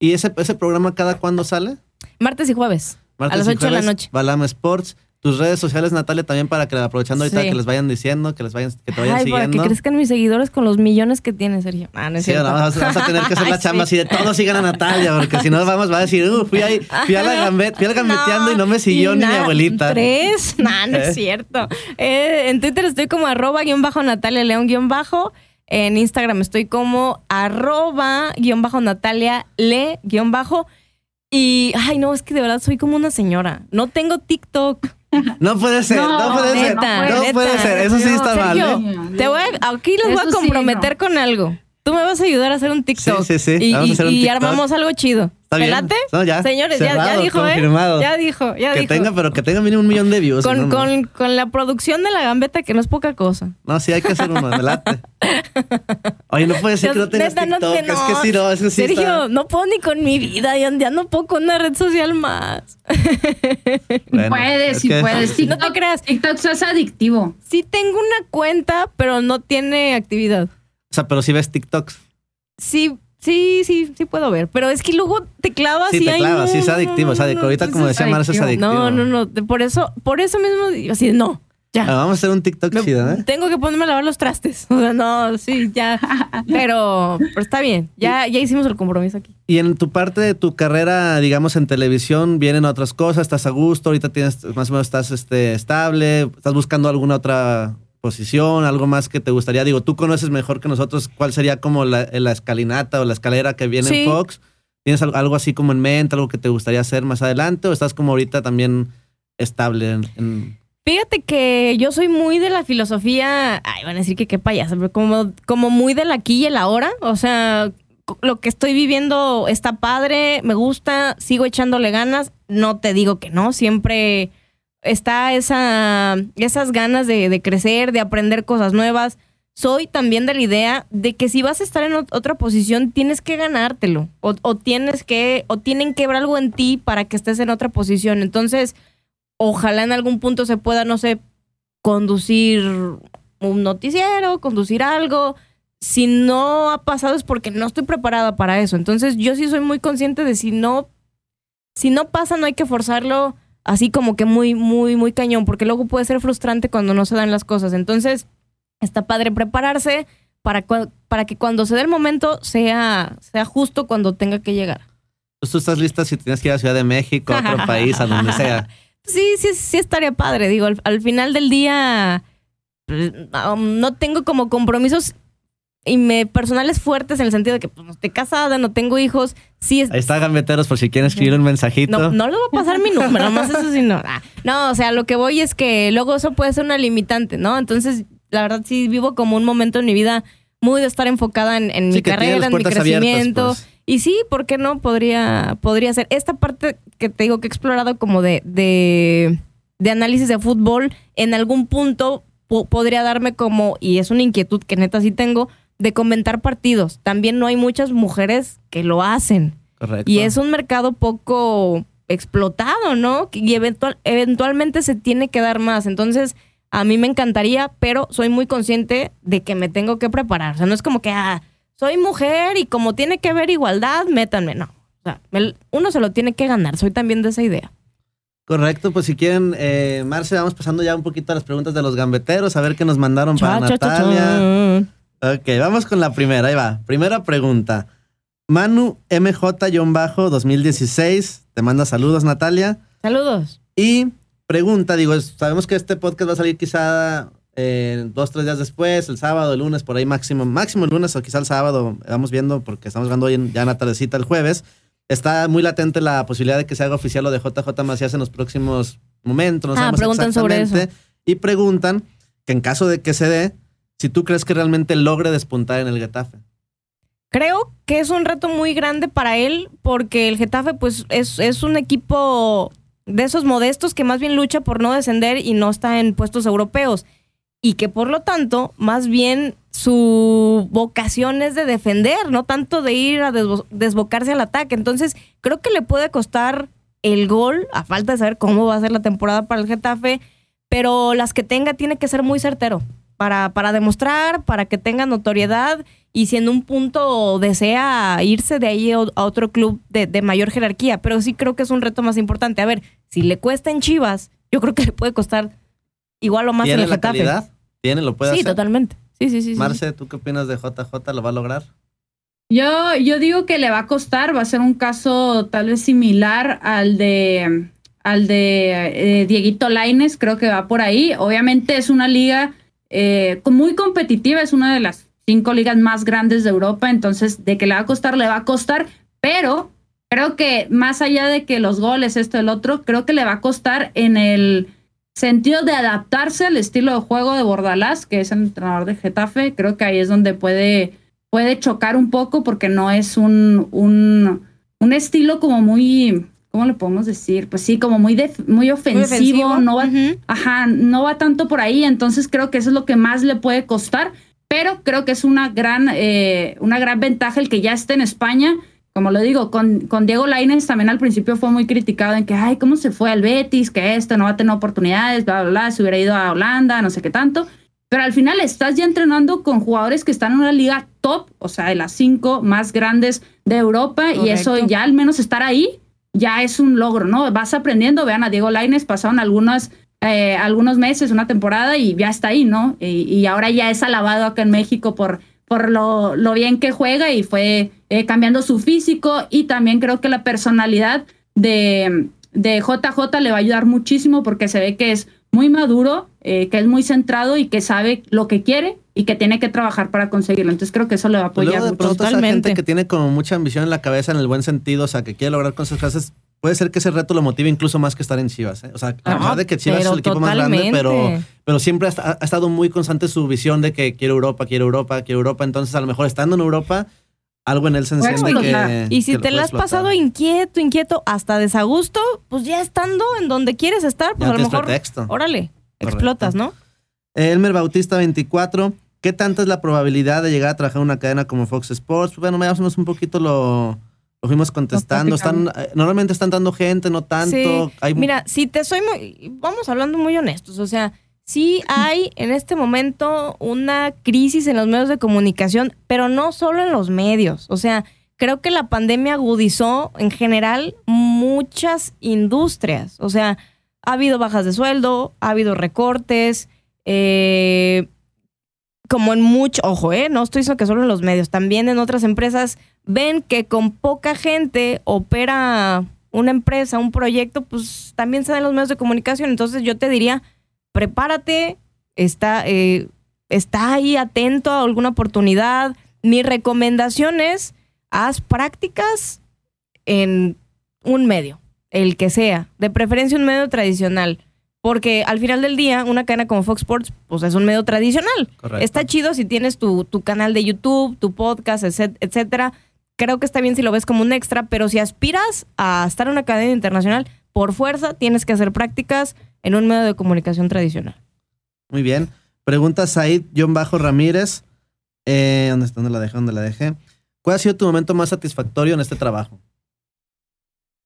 ¿Y ese, ese programa cada cuándo sale? Martes y jueves. Martes las y 8 de la jueves, noche. Balama Sports. Tus redes sociales, Natalia, también para que aprovechando ahorita Sí. que les vayan diciendo, que les vayan, que te vayan Ay, para que siguiendo. crezcan mis seguidores con los millones que tiene Sergio. Ah, no es Sí, cierto. ahora vas, vas a tener que hacer la chamba sí. así de todos sigan a Natalia, porque si no vamos, va a decir, uh, fui ahí, fui a la gambet, fui al gambeteando y no me siguió ni mi abuelita. Tres, no, no ¿Eh? es cierto. Eh, en Twitter estoy como arroba guion bajo Natalia León guion bajo. En Instagram estoy como arroba guion bajo Natalia Le guion bajo. Y, ay, no, es que de verdad soy como una señora. No tengo TikTok. No puede ser, no, No, puede ser, no neta. puede ser, eso sí está mal. ¿eh? Te voy a- aquí les voy a sí, comprometer no. con algo. Tú me vas a ayudar a hacer un TikTok. Sí, sí, sí, Y, TikTok. armamos algo chido. Está ¿Te bien. late? No, ya, Señores, ya, ya cerrado, dijo, confirmado. ¿eh? Ya dijo, ya que dijo. tenga, pero que tenga mínimo un millón de views. con, no, no. con, con la producción de la gambeta, que no es poca cosa. No, sí hay que hacer uno, me late. Oye, no puede ser que no tengas neta, no TikTok. te- Es que sí, no, es que sí Sergio, está- no puedo ni con mi vida, ya, ya no puedo con una red social más. Bueno, puedes, es sí puedes. No te TikTok, creas. TikTok es adictivo. Sí tengo una cuenta, pero no tiene actividad. O sea, pero si ves TikToks. Sí, sí, sí, sí puedo ver. Pero es que luego te clavas Sí, y te ay, clavas, no, sí es adictivo, es adictivo. Ahorita, como decía Marce, es adictivo. No, no, no. Por eso, por eso mismo, así, de, no, ya. Ah, vamos a hacer un TikTok Me- chido, ¿eh? Tengo que ponerme a lavar los trastes. O sea, no, sí, ya. Pero, pero está bien. Ya, ya hicimos el compromiso aquí. Y en tu parte de tu carrera, digamos, en televisión, vienen otras cosas, estás a gusto, ahorita tienes, más o menos estás este, estable, estás buscando alguna otra posición, algo más que te gustaría. Digo, tú conoces mejor que nosotros cuál sería como la, la escalinata o la escalera que viene Sí. en Fox. ¿Tienes al- algo así como en mente, algo que te gustaría hacer más adelante o estás como ahorita también estable en- en, Fíjate que yo soy muy de la filosofía, ay, van a decir que qué payasa, pero como, como muy del aquí y el ahora. O sea, lo que estoy viviendo está padre, me gusta, sigo echándole ganas. No te digo que no, siempre está esa, esas ganas de, crecer, de aprender cosas nuevas. Soy también de la idea de que si vas a estar en ot- otra posición, tienes que ganártelo. O, o tienes que, o tienen que ver algo en ti para que estés en otra posición. Entonces, ojalá en algún punto se pueda, no sé, conducir un noticiero, conducir algo. Si no ha pasado es porque no estoy preparada para eso. Entonces yo sí soy muy consciente de si no, si no pasa no hay que forzarlo así como que muy, muy, muy cañón, porque luego puede ser frustrante cuando no se dan las cosas. Entonces está padre prepararse para, para que cuando se dé el momento sea, sea justo cuando tenga que llegar. Pues tú estás lista si tienes que ir a Ciudad de México, a otro país, a donde sea. Sí, sí, sí estaría padre. Digo, al, al final del día pues, um, no tengo como compromisos y me, personales fuertes en el sentido de que pues, no estoy casada, no tengo hijos. Sí, es, Ahí está Gambeteros por si quieren escribir un mensajito. no, no le voy a pasar mi número, nomás eso sí no. Ah, no, o sea, lo que voy es que luego eso puede ser una limitante, ¿no? Entonces, la verdad sí vivo como un momento en mi vida muy de estar enfocada en, en Sí, mi carrera, en mi abiertas, crecimiento. pues. Y sí, ¿por qué no? Podría, podría ser. Esta parte que te digo que he explorado como de, de, de análisis de fútbol, en algún punto po- podría darme como, y es una inquietud que neta sí tengo, de comentar partidos. También no hay muchas mujeres que lo hacen. Correcto. Y es un mercado poco explotado, ¿no? Y eventual, eventualmente se tiene que dar más. Entonces, a mí me encantaría, pero soy muy consciente de que me tengo que preparar. O sea, no es como que, ah, soy mujer y como tiene que haber igualdad, métanme. No. O sea, me- uno se lo tiene que ganar. Soy también de esa idea. Correcto, pues si quieren, eh, Marce, vamos pasando ya un poquito a las preguntas de los gambeteros, a ver qué nos mandaron para Natalia. Ok, vamos con la primera, ahí va. Primera pregunta. Manu MJ-2016, te manda saludos, Natalia. Saludos. Y pregunta, digo, sabemos que este podcast va a salir quizá eh, dos, tres días después, el sábado, el lunes, por ahí máximo, máximo el lunes o quizá el sábado, vamos viendo porque estamos grabando hoy en- ya en la tardecita el jueves. Está muy latente la posibilidad de que se haga oficial lo de JJ Macías en los próximos momentos. No Ah, preguntan sobre exactamente. Y preguntan que en caso de que se dé, si tú crees que realmente logre despuntar en el Getafe. Creo que es un reto muy grande para él porque el Getafe pues es, es un equipo de esos modestos que más bien lucha por no descender y no está en puestos europeos y que por lo tanto más bien su vocación es de defender, no tanto de ir a desbo- desbocarse al ataque. Entonces creo que le puede costar el gol a falta de saber cómo va a ser la temporada para el Getafe, pero las que tenga tiene que ser muy certero para, para demostrar, para que tenga notoriedad y si en un punto desea irse de ahí a otro club de, de mayor jerarquía, pero sí creo que es un reto más importante. A ver, si le cuesta en Chivas, yo creo que le puede costar igual o más en ¿Tiene el la Getafe. calidad? ¿Tiene? ¿Lo puede Sí, hacer? totalmente. Sí, sí, sí. sí. Marce, ¿tú qué opinas de JJ? ¿Lo va a lograr? Yo, yo digo que le va a costar, va a ser un caso tal vez similar al de al de eh, Dieguito Laines, creo que va por ahí. Obviamente es una liga eh, muy competitiva, es una de las cinco ligas más grandes de Europa, entonces de que le va a costar, le va a costar, pero creo que más allá de que los goles, esto, el otro, creo que le va a costar en el sentido de adaptarse al estilo de juego de Bordalás, que es el entrenador de Getafe, creo que ahí es donde puede puede chocar un poco porque no es un, un, un estilo como muy, ¿cómo le podemos decir? Pues sí, como muy, muy, ofensivo, Muy ofensivo. no va, ajá, no va tanto por ahí, entonces creo que eso es lo que más le puede costar, pero creo que es una gran, eh, una gran ventaja el que ya esté en España. Como lo digo, con, con Diego Lainez también al principio fue muy criticado en que, ay, ¿cómo se fue al Betis? Que esto no va a tener oportunidades, bla, bla, bla, se hubiera ido a Holanda, no sé qué tanto. Pero al final estás ya entrenando con jugadores que están en una liga top, o sea, de las cinco más grandes de Europa, y eso ya al menos estar ahí ya es un logro, ¿no? Vas aprendiendo, vean a Diego Laines, pasaron algunas, eh, algunos meses, una temporada y ya está ahí, ¿no? Y, ahora ya es alabado acá en México por, por lo, lo bien que juega y fue eh, cambiando su físico y también creo que la personalidad de, de JJ le va a ayudar muchísimo porque se ve que es muy maduro, eh, que es muy centrado y que sabe lo que quiere y que tiene que trabajar para conseguirlo. Entonces creo que eso le va a apoyar Luego de mucho. pronto esa gente que tiene como mucha ambición en la cabeza en el buen sentido, o sea, que quiere lograr cosas clases, puede ser que ese reto lo motive incluso más que estar en Chivas. ¿eh? O sea, a pesar de que Chivas es el equipo más grande, pero, pero siempre ha, ha, estado muy constante su visión de que quiere Europa, quiere Europa, quiere Europa. Entonces, a lo mejor estando en Europa, algo en él se enciende que. Y si te la has pasado inquieto, inquieto, hasta desagusto, pues ya estando en donde quieres estar, pues a lo mejor. Pretexto. Órale, explotas, ¿no? Elmer Bautista 24. ¿Qué tanta es la probabilidad de llegar a trabajar en una cadena como Fox Sports? Bueno, más o menos un poquito lo, lo fuimos contestando. Están, eh, normalmente están dando gente, no tanto. Mira, si te soy muy. Vamos hablando muy honestos. O sea, sí hay en este momento una crisis en los medios de comunicación, pero no solo en los medios. O sea, creo que la pandemia agudizó en general muchas industrias. O sea, ha habido bajas de sueldo, ha habido recortes. Eh, como en mucho, ojo, eh, no estoy diciendo que solo en los medios, también en otras empresas ven que con poca gente opera una empresa, un proyecto, pues también se dan los medios de comunicación. Entonces yo te diría, prepárate, está, eh, está ahí atento a alguna oportunidad. Mi recomendación es, haz prácticas en un medio, el que sea, de preferencia un medio tradicional. Porque al final del día, una cadena como Fox Sports, pues es un medio tradicional. Está chido si tienes tu, tu canal de YouTube, tu podcast, etcétera. Creo que está bien si lo ves como un extra, pero si aspiras a estar en una cadena internacional, por fuerza tienes que hacer prácticas en un medio de comunicación tradicional. Muy bien. Pregunta Said John Bajo Ramírez. Eh, ¿dónde, ¿Dónde la dejé? ¿Dónde la dejé? ¿Cuál ha sido tu momento más satisfactorio en este trabajo?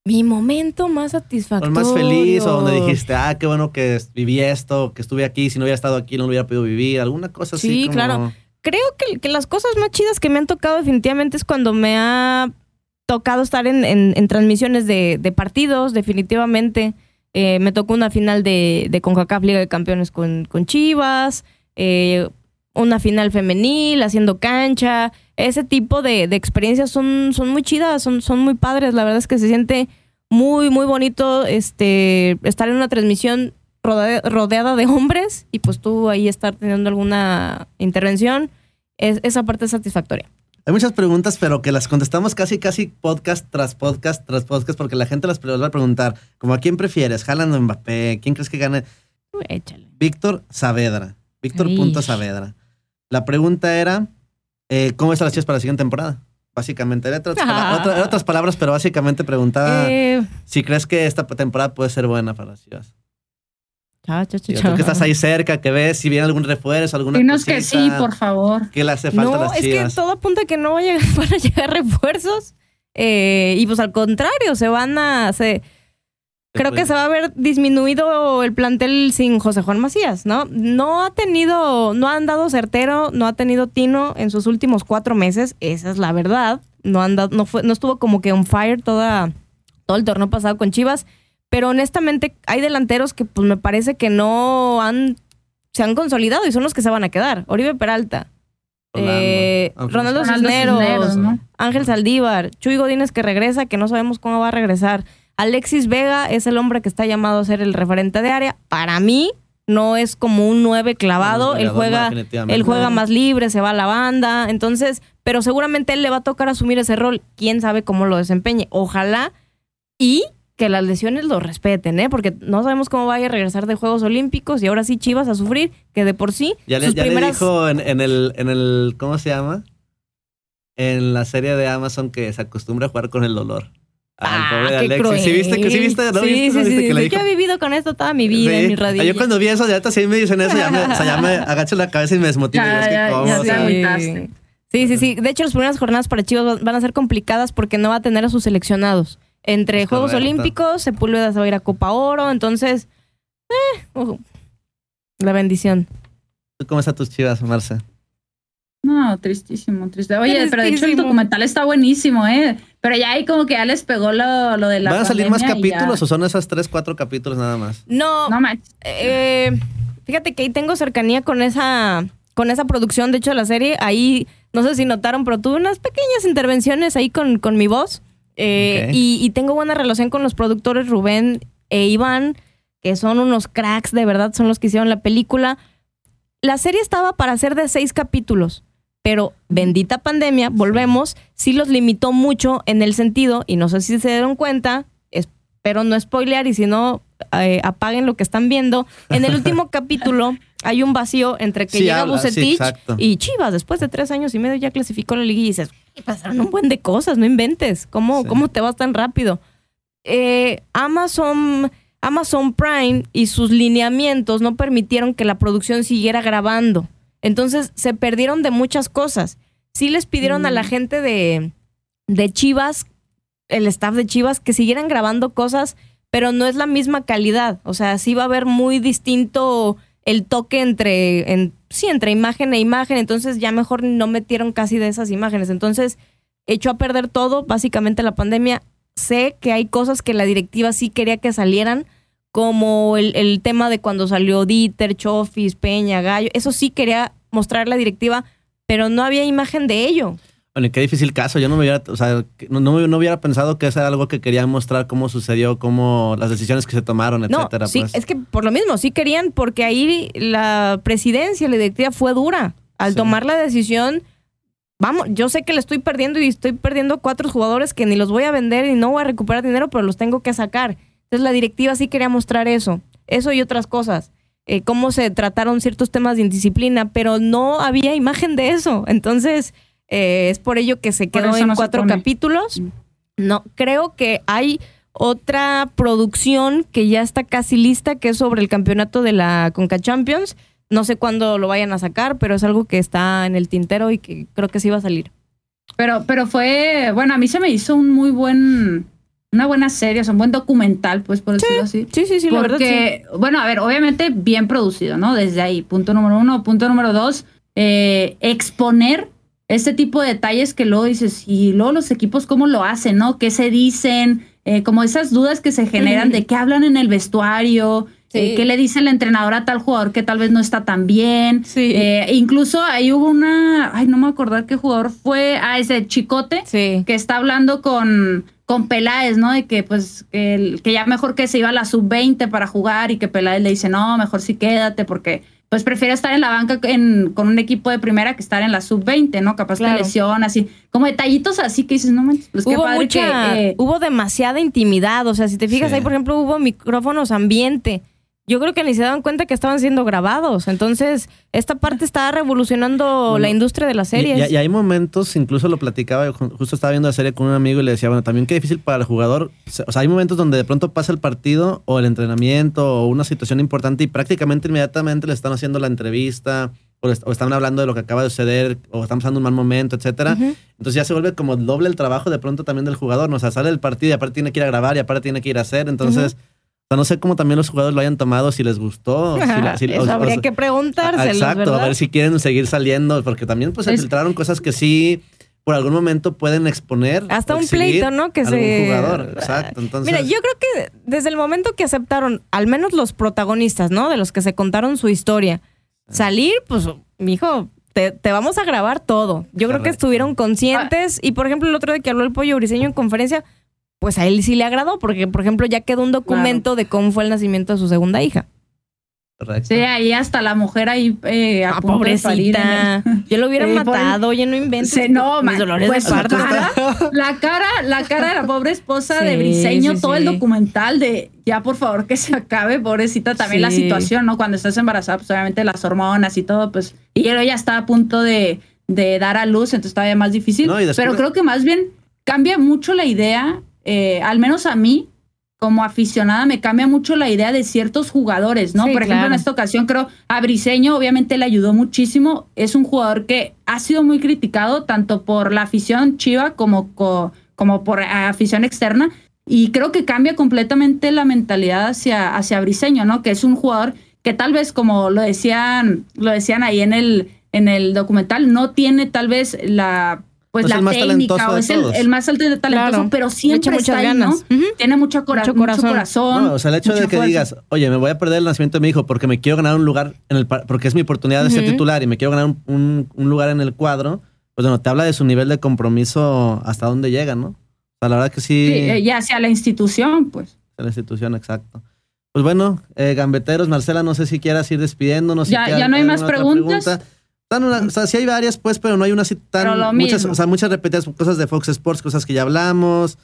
Mi momento más satisfactorio. ¿El más feliz o donde dijiste, ah, qué bueno que viví esto, que estuve aquí, si no hubiera estado aquí no lo hubiera podido vivir, alguna cosa así. Sí, claro. Creo que, las cosas más chidas que me han tocado definitivamente es cuando me ha tocado estar en, transmisiones de, partidos, definitivamente. Eh, me tocó una final de, de CONCACAF Liga de Campeones con, con Chivas, eh, una final femenil, haciendo cancha. Ese tipo de, experiencias son, son muy chidas, son, son muy padres. La verdad es que se siente muy, muy bonito este, estar en una transmisión rodeada de hombres y pues tú ahí estar teniendo alguna intervención. Es, esa parte es satisfactoria. Hay muchas preguntas, pero que las contestamos casi, casi podcast tras podcast tras podcast, porque la gente las va a preguntar, como a quién prefieres, Haaland o Mbappé, ¿quién crees que gane? Échale. Víctor Saavedra, Víctor Saavedra. La pregunta era, eh, ¿cómo están las chivas para la siguiente temporada? Básicamente, era otras, otras, palabras, pero básicamente preguntaba eh. si crees que esta temporada puede ser buena para las chivas. Chao, chao, chao. Tú que estás ahí cerca, que ves si viene algún refuerzo, alguna Dinos que sí, por favor. ¿Qué le hace falta a las chivas? es que todo apunta a que no van a llegar refuerzos. Eh, y pues al contrario, se van a... Se, Creo que se va a ver disminuido el plantel sin José Juan Macías, ¿no? No ha tenido, no ha andado certero, no ha tenido tino en sus últimos cuatro meses, esa es la verdad. No, ha andado, no, fue, no estuvo como que on fire toda, todo el torneo pasado con Chivas, pero honestamente hay delanteros que pues me parece que no han, se han consolidado y son los que se van a quedar. Oribe Peralta, eh, Ronaldo, Cisneros, Ángel Saldívar, Chuy Godínez que regresa, que no sabemos cómo va a regresar. Alexis Vega es el hombre que está llamado a ser el referente de área. Para mí, no es como un nueve clavado. él juega, él juega más libre, se va a la banda. Entonces, pero seguramente él le va a tocar asumir ese rol. Quién sabe cómo lo desempeñe. Ojalá y que las lesiones lo respeten, ¿eh? Porque no sabemos cómo vaya a regresar de Juegos Olímpicos y ahora sí Chivas a sufrir, que de por sí. Ya, le, dijo en, el, en el. ¿Cómo se llama? En la serie de Amazon que se acostumbra a jugar con el dolor. Al Ah, pobre de qué Alexis. cruel. ¿Sí viste que sí viste? ¿No sí, viste? sí, ¿No sí, que sí. le Yo he vivido con esto toda mi vida en mi rodilla. Yo cuando vi eso, ya sí me dicen eso, ya me, o sea, ya me agacho la cabeza y me desmotivo. Ya, que ya. Sí, sí, sí. De hecho, las primeras jornadas para Chivas van a ser complicadas porque no va a tener a sus seleccionados. Entre Es Juegos correcto. Olímpicos, Sepúlveda se va a ir a Copa Oro, entonces... eh, ojo. la bendición. ¿Tú cómo están tus chivas, Marce? No, tristísimo, triste. Oye, pero de hecho el Tristísimo. documental está buenísimo, ¿eh? Pero ya ahí como que ya les pegó lo, lo de la ¿Van a salir más ya- capítulos o son esas tres, cuatro capítulos nada más? No, No manches. eh, fíjate que ahí tengo cercanía con esa, con esa producción, de hecho, de la serie. Ahí, no sé si notaron, pero tuve unas pequeñas intervenciones ahí con, con mi voz. Eh, y, y tengo buena relación con los productores Rubén e Iván, que son unos cracks, de verdad, son los que hicieron la película. La serie estaba para ser de seis capítulos, pero bendita pandemia, volvemos, sí los limitó mucho en el sentido, y no sé si se dieron cuenta, espero no spoilear, y si no, eh, apaguen lo que están viendo. En el último capítulo hay un vacío entre que Sí, llega habla, Bucetich y Chivas, después de tres años y medio ya clasificó la liga y dices, "Güey, pasaron un buen de cosas, no inventes, ¿cómo, Sí. cómo te vas tan rápido? Eh, Amazon, Amazon Prime y sus lineamientos no permitieron que la producción siguiera grabando. Entonces se perdieron de muchas cosas. Sí les pidieron a la Mm. gente de, de Chivas, el staff de Chivas, que siguieran grabando cosas, pero no es la misma calidad. O sea, sí va a haber muy distinto el toque entre, en, sí, entre imagen e imagen. Entonces ya mejor no metieron casi de esas imágenes. Entonces echó a perder todo, básicamente la pandemia. Sé que hay cosas que la directiva sí quería que salieran, como el, el tema de cuando salió Dieter, Chofis, Peña, Gallo. Eso sí quería mostrar la directiva, pero no había imagen de ello. Bueno, y qué difícil caso. Yo no me hubiera, o sea, no, no, no hubiera pensado que eso era algo que querían mostrar, cómo sucedió, cómo las decisiones que se tomaron, No, etcétera. sí, pues. es que por lo mismo, sí querían, porque ahí la presidencia, la directiva fue dura. Al Sí. tomar la decisión, vamos, yo sé que le estoy perdiendo y estoy perdiendo cuatro jugadores que ni los voy a vender y no voy a recuperar dinero, pero los tengo que sacar. Entonces la directiva sí quería mostrar eso, eso y otras cosas. eh, cómo se trataron ciertos temas de indisciplina, pero no había imagen de eso. Entonces, eh, es por ello que se quedó en no cuatro capítulos. Mm. No, creo que hay otra producción que ya está casi lista, que es sobre el campeonato de la Conca Champions. No sé cuándo lo vayan a sacar, pero es algo que está en el tintero y que creo que sí va a salir. Pero, pero fue, bueno, a mí se me hizo un muy buen, una buena serie, o sea, un buen documental, pues por decirlo así. Sí, sí, sí, la verdad sí. Porque, bueno, a ver, obviamente bien producido, ¿no? Desde ahí, punto número uno. Punto número dos, eh, exponer este tipo de detalles que luego dices, y luego los equipos, ¿cómo lo hacen, no? ¿Qué se dicen? Eh, como esas dudas que se generan de qué hablan en el vestuario, Sí. eh, qué le dice el entrenador a tal jugador que tal vez no está tan bien. Sí. Eh, incluso ahí hubo una, ay, no me acordar qué jugador fue, ah, ese Chicote, Sí. que está hablando con, con Peláez, ¿no? De que pues que, el- que ya mejor que se iba a la sub-20 para jugar y que Peláez le dice, no, mejor sí quédate porque pues prefiere estar en la banca en- con un equipo de primera que estar en la sub-20, ¿no? Capaz Claro. que lesión, así, como detallitos así que dices, no manches, pues qué hubo padre mucha, que... eh, hubo demasiada intimidad. O sea, si te fijas Sí. ahí, por ejemplo, hubo micrófonos ambiente. Yo creo que ni se daban cuenta que estaban siendo grabados. Entonces, esta parte está revolucionando Bueno, la industria de las series. y- y hay momentos, incluso lo platicaba, yo ju- justo estaba viendo la serie con un amigo y le decía, bueno, también qué difícil para el jugador. O sea, hay momentos donde de pronto pasa el partido o el entrenamiento o una situación importante y prácticamente inmediatamente le están haciendo la entrevista o, están hablando de lo que acaba de suceder o están pasando un mal momento, etcétera. Entonces ya se vuelve como doble el trabajo de pronto también del jugador, ¿no? O sea, sale el partido y aparte tiene que ir a grabar y aparte tiene que ir a hacer. Entonces, sea, no sé cómo también los jugadores lo hayan tomado, si les gustó. si la- si- Eso o- o- habría que preguntárselos, Exacto, ¿verdad? a ver si quieren seguir saliendo, porque también pues se Es- filtraron cosas que sí por algún momento pueden exponer. Hasta un pleito, ¿no? Que se. jugador, exacto. Entonces, Mira, yo creo que desde el momento que aceptaron, al menos los protagonistas, ¿no? De los que se contaron su historia, salir, pues, mijo, te, te vamos a grabar todo. Yo creo que estuvieron conscientes. Y por ejemplo, el otro día que habló el pollo briseño en conferencia, pues a él sí le agradó, porque, por ejemplo, ya quedó un documento de cómo fue el nacimiento de su segunda hija. correcto. Sí, ahí hasta la mujer ahí eh, a Ah, el- pobrecita. Yo lo hubiera matado, oye, no inventes. No, mis dolores pues, de parto. la cara, la cara, la cara de la pobre esposa de Briseño, sí, todo el documental de ya por favor que se acabe, pobrecita, también la situación, ¿no? Cuando estás embarazada, pues obviamente las hormonas y todo, pues, y ella ya está a punto de, de dar a luz, entonces todavía más difícil. No, y después- Pero creo que más bien cambia mucho la idea eh, al menos a mí, como aficionada, me cambia mucho la idea de ciertos jugadores, ¿no? Sí, Por ejemplo, en claro. esta ocasión creo a Briseño, obviamente le ayudó muchísimo. Es un jugador que ha sido muy criticado tanto por la afición chiva como, co- como por afición externa. Y creo que cambia completamente la mentalidad hacia, hacia Briseño, ¿no? Que es un jugador que tal vez, como lo decían, lo decían ahí en el, en el documental, no tiene tal vez la pues No es la el más técnica o de es el, más alto de talentoso, Claro. pero siempre echa muchas está ahí, ¿no? Tiene mucho, cora- Mucho mucho corazón. corazón. No, o sea, el hecho de que fuerza. digas, oye, me voy a perder el nacimiento de mi hijo porque me quiero ganar un lugar en el par- porque es mi oportunidad de ser titular y me quiero ganar un, un- un lugar en el cuadro, pues bueno, te habla de su nivel de compromiso hasta dónde llega, ¿no? O sea, la verdad que sí, Sí, eh, ya hacia la institución, pues. de la institución, exacto. Pues bueno, eh, gambeteros, Marcela, no sé si quieras ir despidiéndonos. si Ya- quieras ya no hay más preguntas. pregunta. Están una- o sea, sí hay varias, pues, pero no hay una así tan. Pero lo muchas, mismo. o sea, muchas repetidas cosas de Fox Sports, cosas que ya hablamos,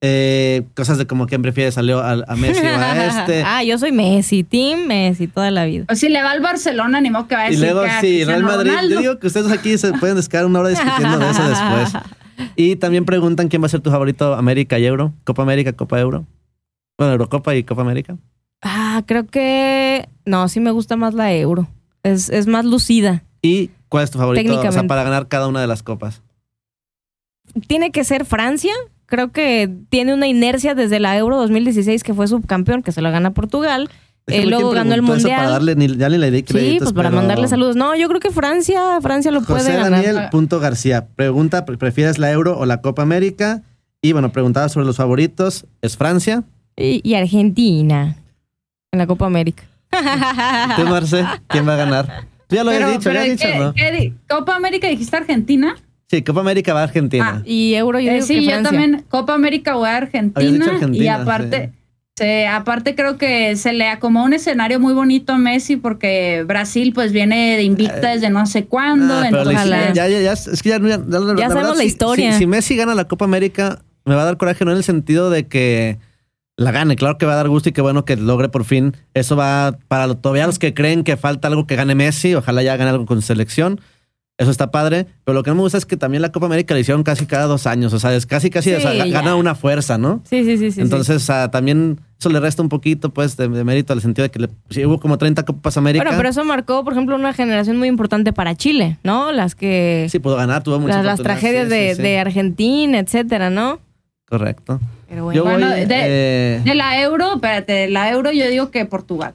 eh, cosas de como quién prefiere salió a, a Messi o a este. ah, yo soy Messi, Team Messi toda la vida. O si le va al Barcelona, ni modo que va a Y decir luego que a sí, Real Madrid. Ronaldo. Yo digo que ustedes aquí se pueden descargar una hora discutiendo de eso después. Y también preguntan quién va a ser tu favorito América y Euro. Copa América, Copa Euro. Bueno, Eurocopa y Copa América. Ah, creo que no, sí me gusta más la Euro. Es, es más lucida. ¿Y cuál es tu favorito? O sea, Técnicamente. para ganar cada una de las copas. Tiene que ser Francia. Creo que tiene una inercia desde la Euro 2016 que fue subcampeón, que se la gana Portugal. Eh, luego ganó el mundial. Para darle, ni- ya ni le di Sí, créditos, pues para pero- mandarle saludos. No, yo creo que Francia, Francia lo puede José ganar. Daniel punto García pregunta, ¿prefieres la Euro o la Copa América? Y bueno, preguntaba sobre los favoritos. ¿Es Francia? Y, y Argentina en la Copa América. ¿Tú, Marce? ¿Quién va a ganar? Tú ya lo Pero, habías dicho, pero habías dicho, ¿qué- ¿no? Copa América dijiste Argentina. Sí, Copa América va a Argentina. Ah, Y Euro yo Eh, digo sí, que yo también. Copa América voy a Argentina. Argentina, y aparte, se- aparte creo que se le acomodó un escenario muy bonito a Messi porque Brasil pues viene de invicta desde no sé cuándo. Ah, la ya, ya, ya, es que ya, ya- la- la verdad, sabemos la si- historia. Si, si Messi gana la Copa América, me va a dar coraje, no en el sentido de que la gane. Claro que va a dar gusto y qué bueno que logre por fin. Eso va para todavía los que creen que falta algo que gane Messi. Ojalá ya gane algo con su selección. Eso está padre. Pero lo que no me gusta es que también la Copa América la hicieron casi cada dos años. O sea, es casi, casi, o sea, Sí, ya. gana una fuerza, ¿no? Sí, sí, sí, sí. sí. Entonces, o sea, también eso le resta un poquito, pues, de, de mérito al sentido de que le, sí, hubo como 30 Copas América. Bueno, pero eso marcó, por ejemplo, una generación muy importante para Chile, ¿no? Las que. Sí, pudo ganar, tuvo muchas las, las tragedias de, de Argentina, etcétera, ¿no? Correcto. Pero Yo bueno. voy. Bueno, de- eh, De la Euro, espérate, de la Euro yo digo que Portugal.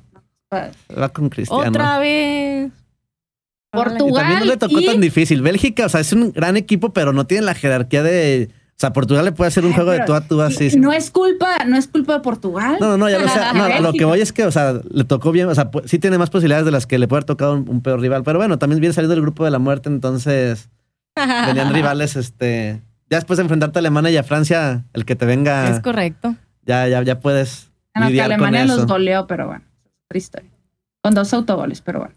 va con Cristiano. Otra vez. Y Portugal. también no le tocó y- tan difícil. Bélgica, o sea, es un gran equipo, pero no tiene la jerarquía de. O sea, Portugal le puede hacer un Ay, juego de tú a tú así. y sí. No es culpa, no es culpa de Portugal. No, no, no, ya lo sé. No, lo que voy es que, o sea, le tocó bien. O sea, sí tiene más posibilidades de las que le puede haber tocado un, un peor rival. Pero bueno, también viene saliendo del grupo de la muerte, entonces venían rivales, este. Ya después de enfrentarte a Alemania y a Francia, el que te venga, Es correcto. ya, ya, ya puedes Bueno, que Alemania con eso. los goleó, pero bueno, es otra historia. Con dos autogoles, pero bueno.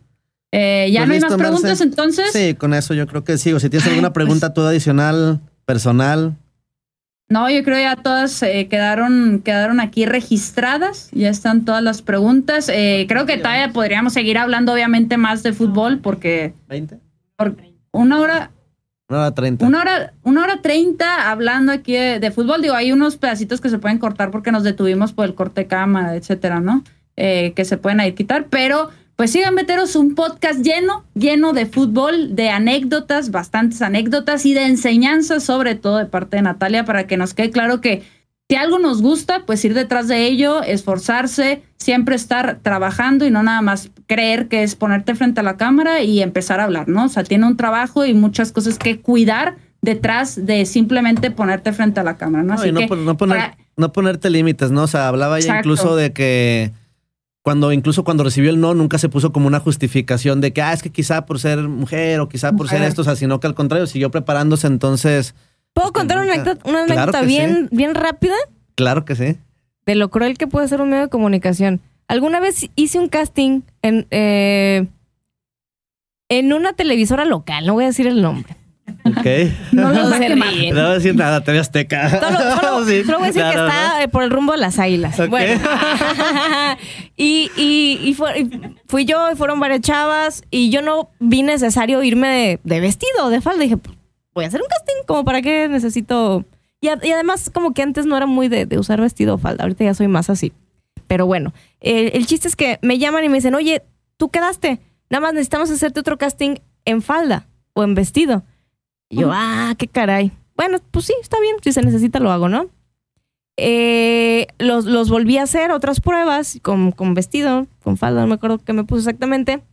Eh, ¿Ya Pues no hay más Marce. preguntas entonces? Sí, con eso yo creo que sigo. Si tienes alguna pues- pregunta tú adicional, personal, No, yo creo ya todas eh, quedaron, quedaron aquí registradas. Ya están todas las preguntas. Eh, creo que todavía podríamos seguir hablando, obviamente, más de fútbol, porque ¿20? por una hora, Una hora 30. una hora, treinta hablando aquí de, de fútbol. Digo, hay unos pedacitos que se pueden cortar porque nos detuvimos por el corte de cámara, etcétera, ¿no? Eh, que se pueden ahí quitar, pero pues sigan meteros un podcast lleno, lleno de fútbol, de anécdotas, bastantes anécdotas y de enseñanzas, sobre todo de parte de Natalia, para que nos quede claro que si algo nos gusta, pues ir detrás de ello, esforzarse, siempre estar trabajando y no nada más creer que es ponerte frente a la cámara y empezar a hablar, ¿no? O sea, tiene un trabajo y muchas cosas que cuidar detrás de simplemente ponerte frente a la cámara, ¿no? No, Así y no, que no poner, para- no ponerte límites, ¿no? O sea, hablaba ella Exacto. incluso de que cuando, incluso cuando recibió el no, nunca se puso como una justificación de que, ah, es que quizá por ser mujer o quizá por ser esto, o sea, sino que al contrario, siguió preparándose, entonces, ¿Puedo contar una anécdota, una Claro anécdota que bien, bien rápida? claro que sí. de lo cruel que puede ser un medio de comunicación. Alguna vez hice un casting en, eh, en una televisora local, no voy a decir el nombre. Ok. no lo No se ríen. no voy a decir nada, te Azteca. Solo, solo- Sí, solo voy a decir que está eh, por el rumbo de las águilas. Bueno. y y, y fue- y fui yo, y fueron varias chavas, y yo no vi necesario irme de, de vestido, de falda. Dije, voy a hacer un casting, como para qué necesito Y, a- y además, como que antes no era muy de, de usar vestido o falda. Ahorita ya soy más así. Pero bueno, el, el chiste es que me llaman y me dicen, oye, tú quedaste. Nada más necesitamos hacerte otro casting en falda o en vestido. Y yo, ah, qué caray. Bueno, pues sí, está bien. Si se necesita, lo hago, ¿no? Eh, los, los volví a hacer otras pruebas con, con vestido, con falda, no me acuerdo qué me puse exactamente.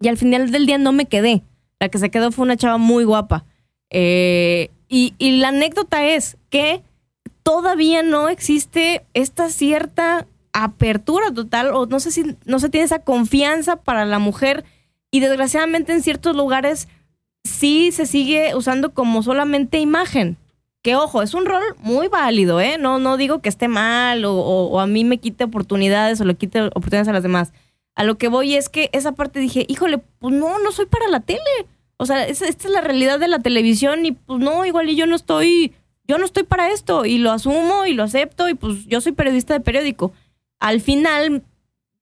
Y al final del día no me quedé. La que se quedó fue una chava muy guapa. Eh, y, y la anécdota es que todavía no existe esta cierta apertura total, o no sé si no se tiene esa confianza para la mujer. Y desgraciadamente en ciertos lugares sí se sigue usando como solamente imagen. Que ojo, es un rol muy válido, ¿eh? No, no digo que esté mal o, a mí me quite oportunidades o le quite oportunidades a las demás. A lo que voy es que esa parte dije, híjole, pues no, no soy para la tele. O sea, es- esta es la realidad de la televisión y pues no, igual y yo no estoy, yo no estoy para esto y lo asumo y lo acepto y pues yo soy periodista de periódico. Al final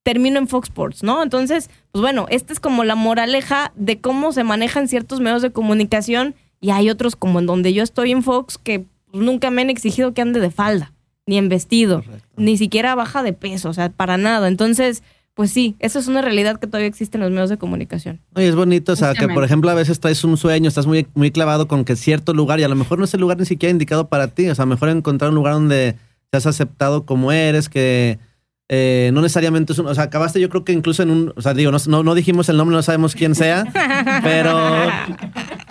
termino en Fox Sports, ¿no? Entonces, pues bueno, esta es como la moraleja de cómo se manejan ciertos medios de comunicación y hay otros como en donde yo estoy en Fox que pues, nunca me han exigido que ande de falda, ni en vestido, Correcto. ni siquiera baja de peso, o sea, para nada. Entonces, pues sí, eso es una realidad que todavía existe en los medios de comunicación. Oye, es bonito, o sea, que por ejemplo a veces traes un sueño, estás muy, muy clavado con que cierto lugar y a lo mejor no es el lugar ni siquiera indicado para ti, o sea, mejor encontrar un lugar donde seas aceptado como eres, que eh, no necesariamente es un, o sea, acabaste yo creo que incluso en un, o sea, digo, no, no, dijimos el nombre, no sabemos quién sea, pero,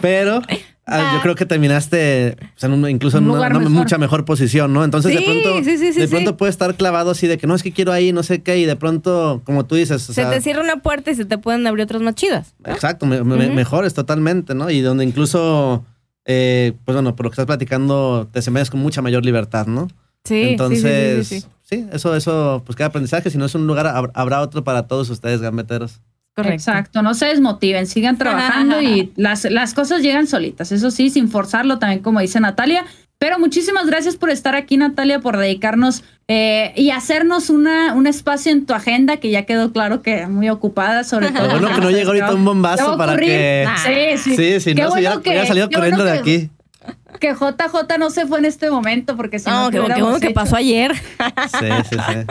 pero ah, yo creo que terminaste o sea, en un- incluso en Un una, lugar una mejor. mucha mejor posición, ¿no? Entonces de pronto, sí, sí, sí, de pronto puedes estar clavado así de que no, es que quiero ahí, no sé qué, y de pronto, como tú dices, o se sea, te cierra una puerta y se te pueden abrir otras más chidas. Exacto, me- me- mejores totalmente, ¿no? Y donde incluso, eh, pues bueno, por lo que estás platicando, te desempeñas con mucha mayor libertad, ¿no? Sí, sí, sí, Entonces, sí, sí, sí. sí, eso, eso, pues cada aprendizaje, si no es un lugar, hab- habrá otro para todos ustedes, gambeteros. Correcto. Exacto, no se desmotiven, sigan trabajando y las, las cosas llegan solitas, eso sí, sin forzarlo también, como dice Natalia. Pero muchísimas gracias por estar aquí, Natalia, por dedicarnos eh, y hacernos una, un espacio en tu agenda, que ya quedó claro que muy ocupada, sobre todo. Lo bueno que no llegó ahorita un ¿qué va bombazo para que... Sí, sí. Sí, sí, Qué no, se bueno que- salido bueno corriendo de aquí. Que JJ no se fue en este momento, porque si no, No, ¿qué qué, qué hubiéramos bueno que pasó ayer. Sí, sí, sí.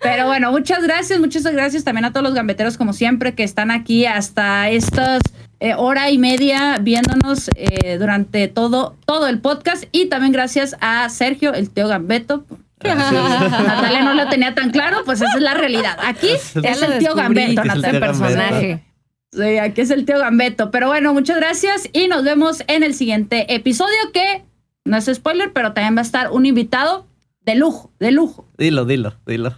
Pero bueno, muchas gracias, muchas gracias también a todos los gambeteros, como siempre, que están aquí hasta estas eh, hora y media viéndonos eh, durante todo, todo el podcast. Y también gracias a Sergio, el tío Gambeto. Gracias. Natalia no lo tenía tan claro, pues esa es la realidad. Aquí es el tío Gambeto, Natalia. Personaje. Sí, aquí es el tío Gambeto. Pero bueno, muchas gracias y nos vemos en el siguiente episodio que no es spoiler, pero también va a estar un invitado de lujo, de lujo. Dilo, dilo, dilo.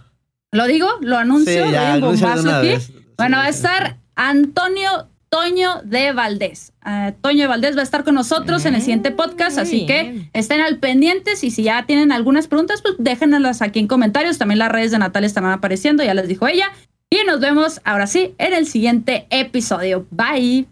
¿Lo digo? ¿Lo anuncio? Sí, ya, ¿Doy un anúncialo de bombazo una aquí? vez. Bueno, Sí, va a estar Antonio Toño de Valdés. Ah, Toño de Valdés va a estar con nosotros en el siguiente podcast, así que estén al pendientes y si ya tienen algunas preguntas, pues déjenlas aquí en comentarios. También las redes de Natalia estarán apareciendo, ya les dijo ella. Y nos vemos ahora sí en el siguiente episodio. Bye.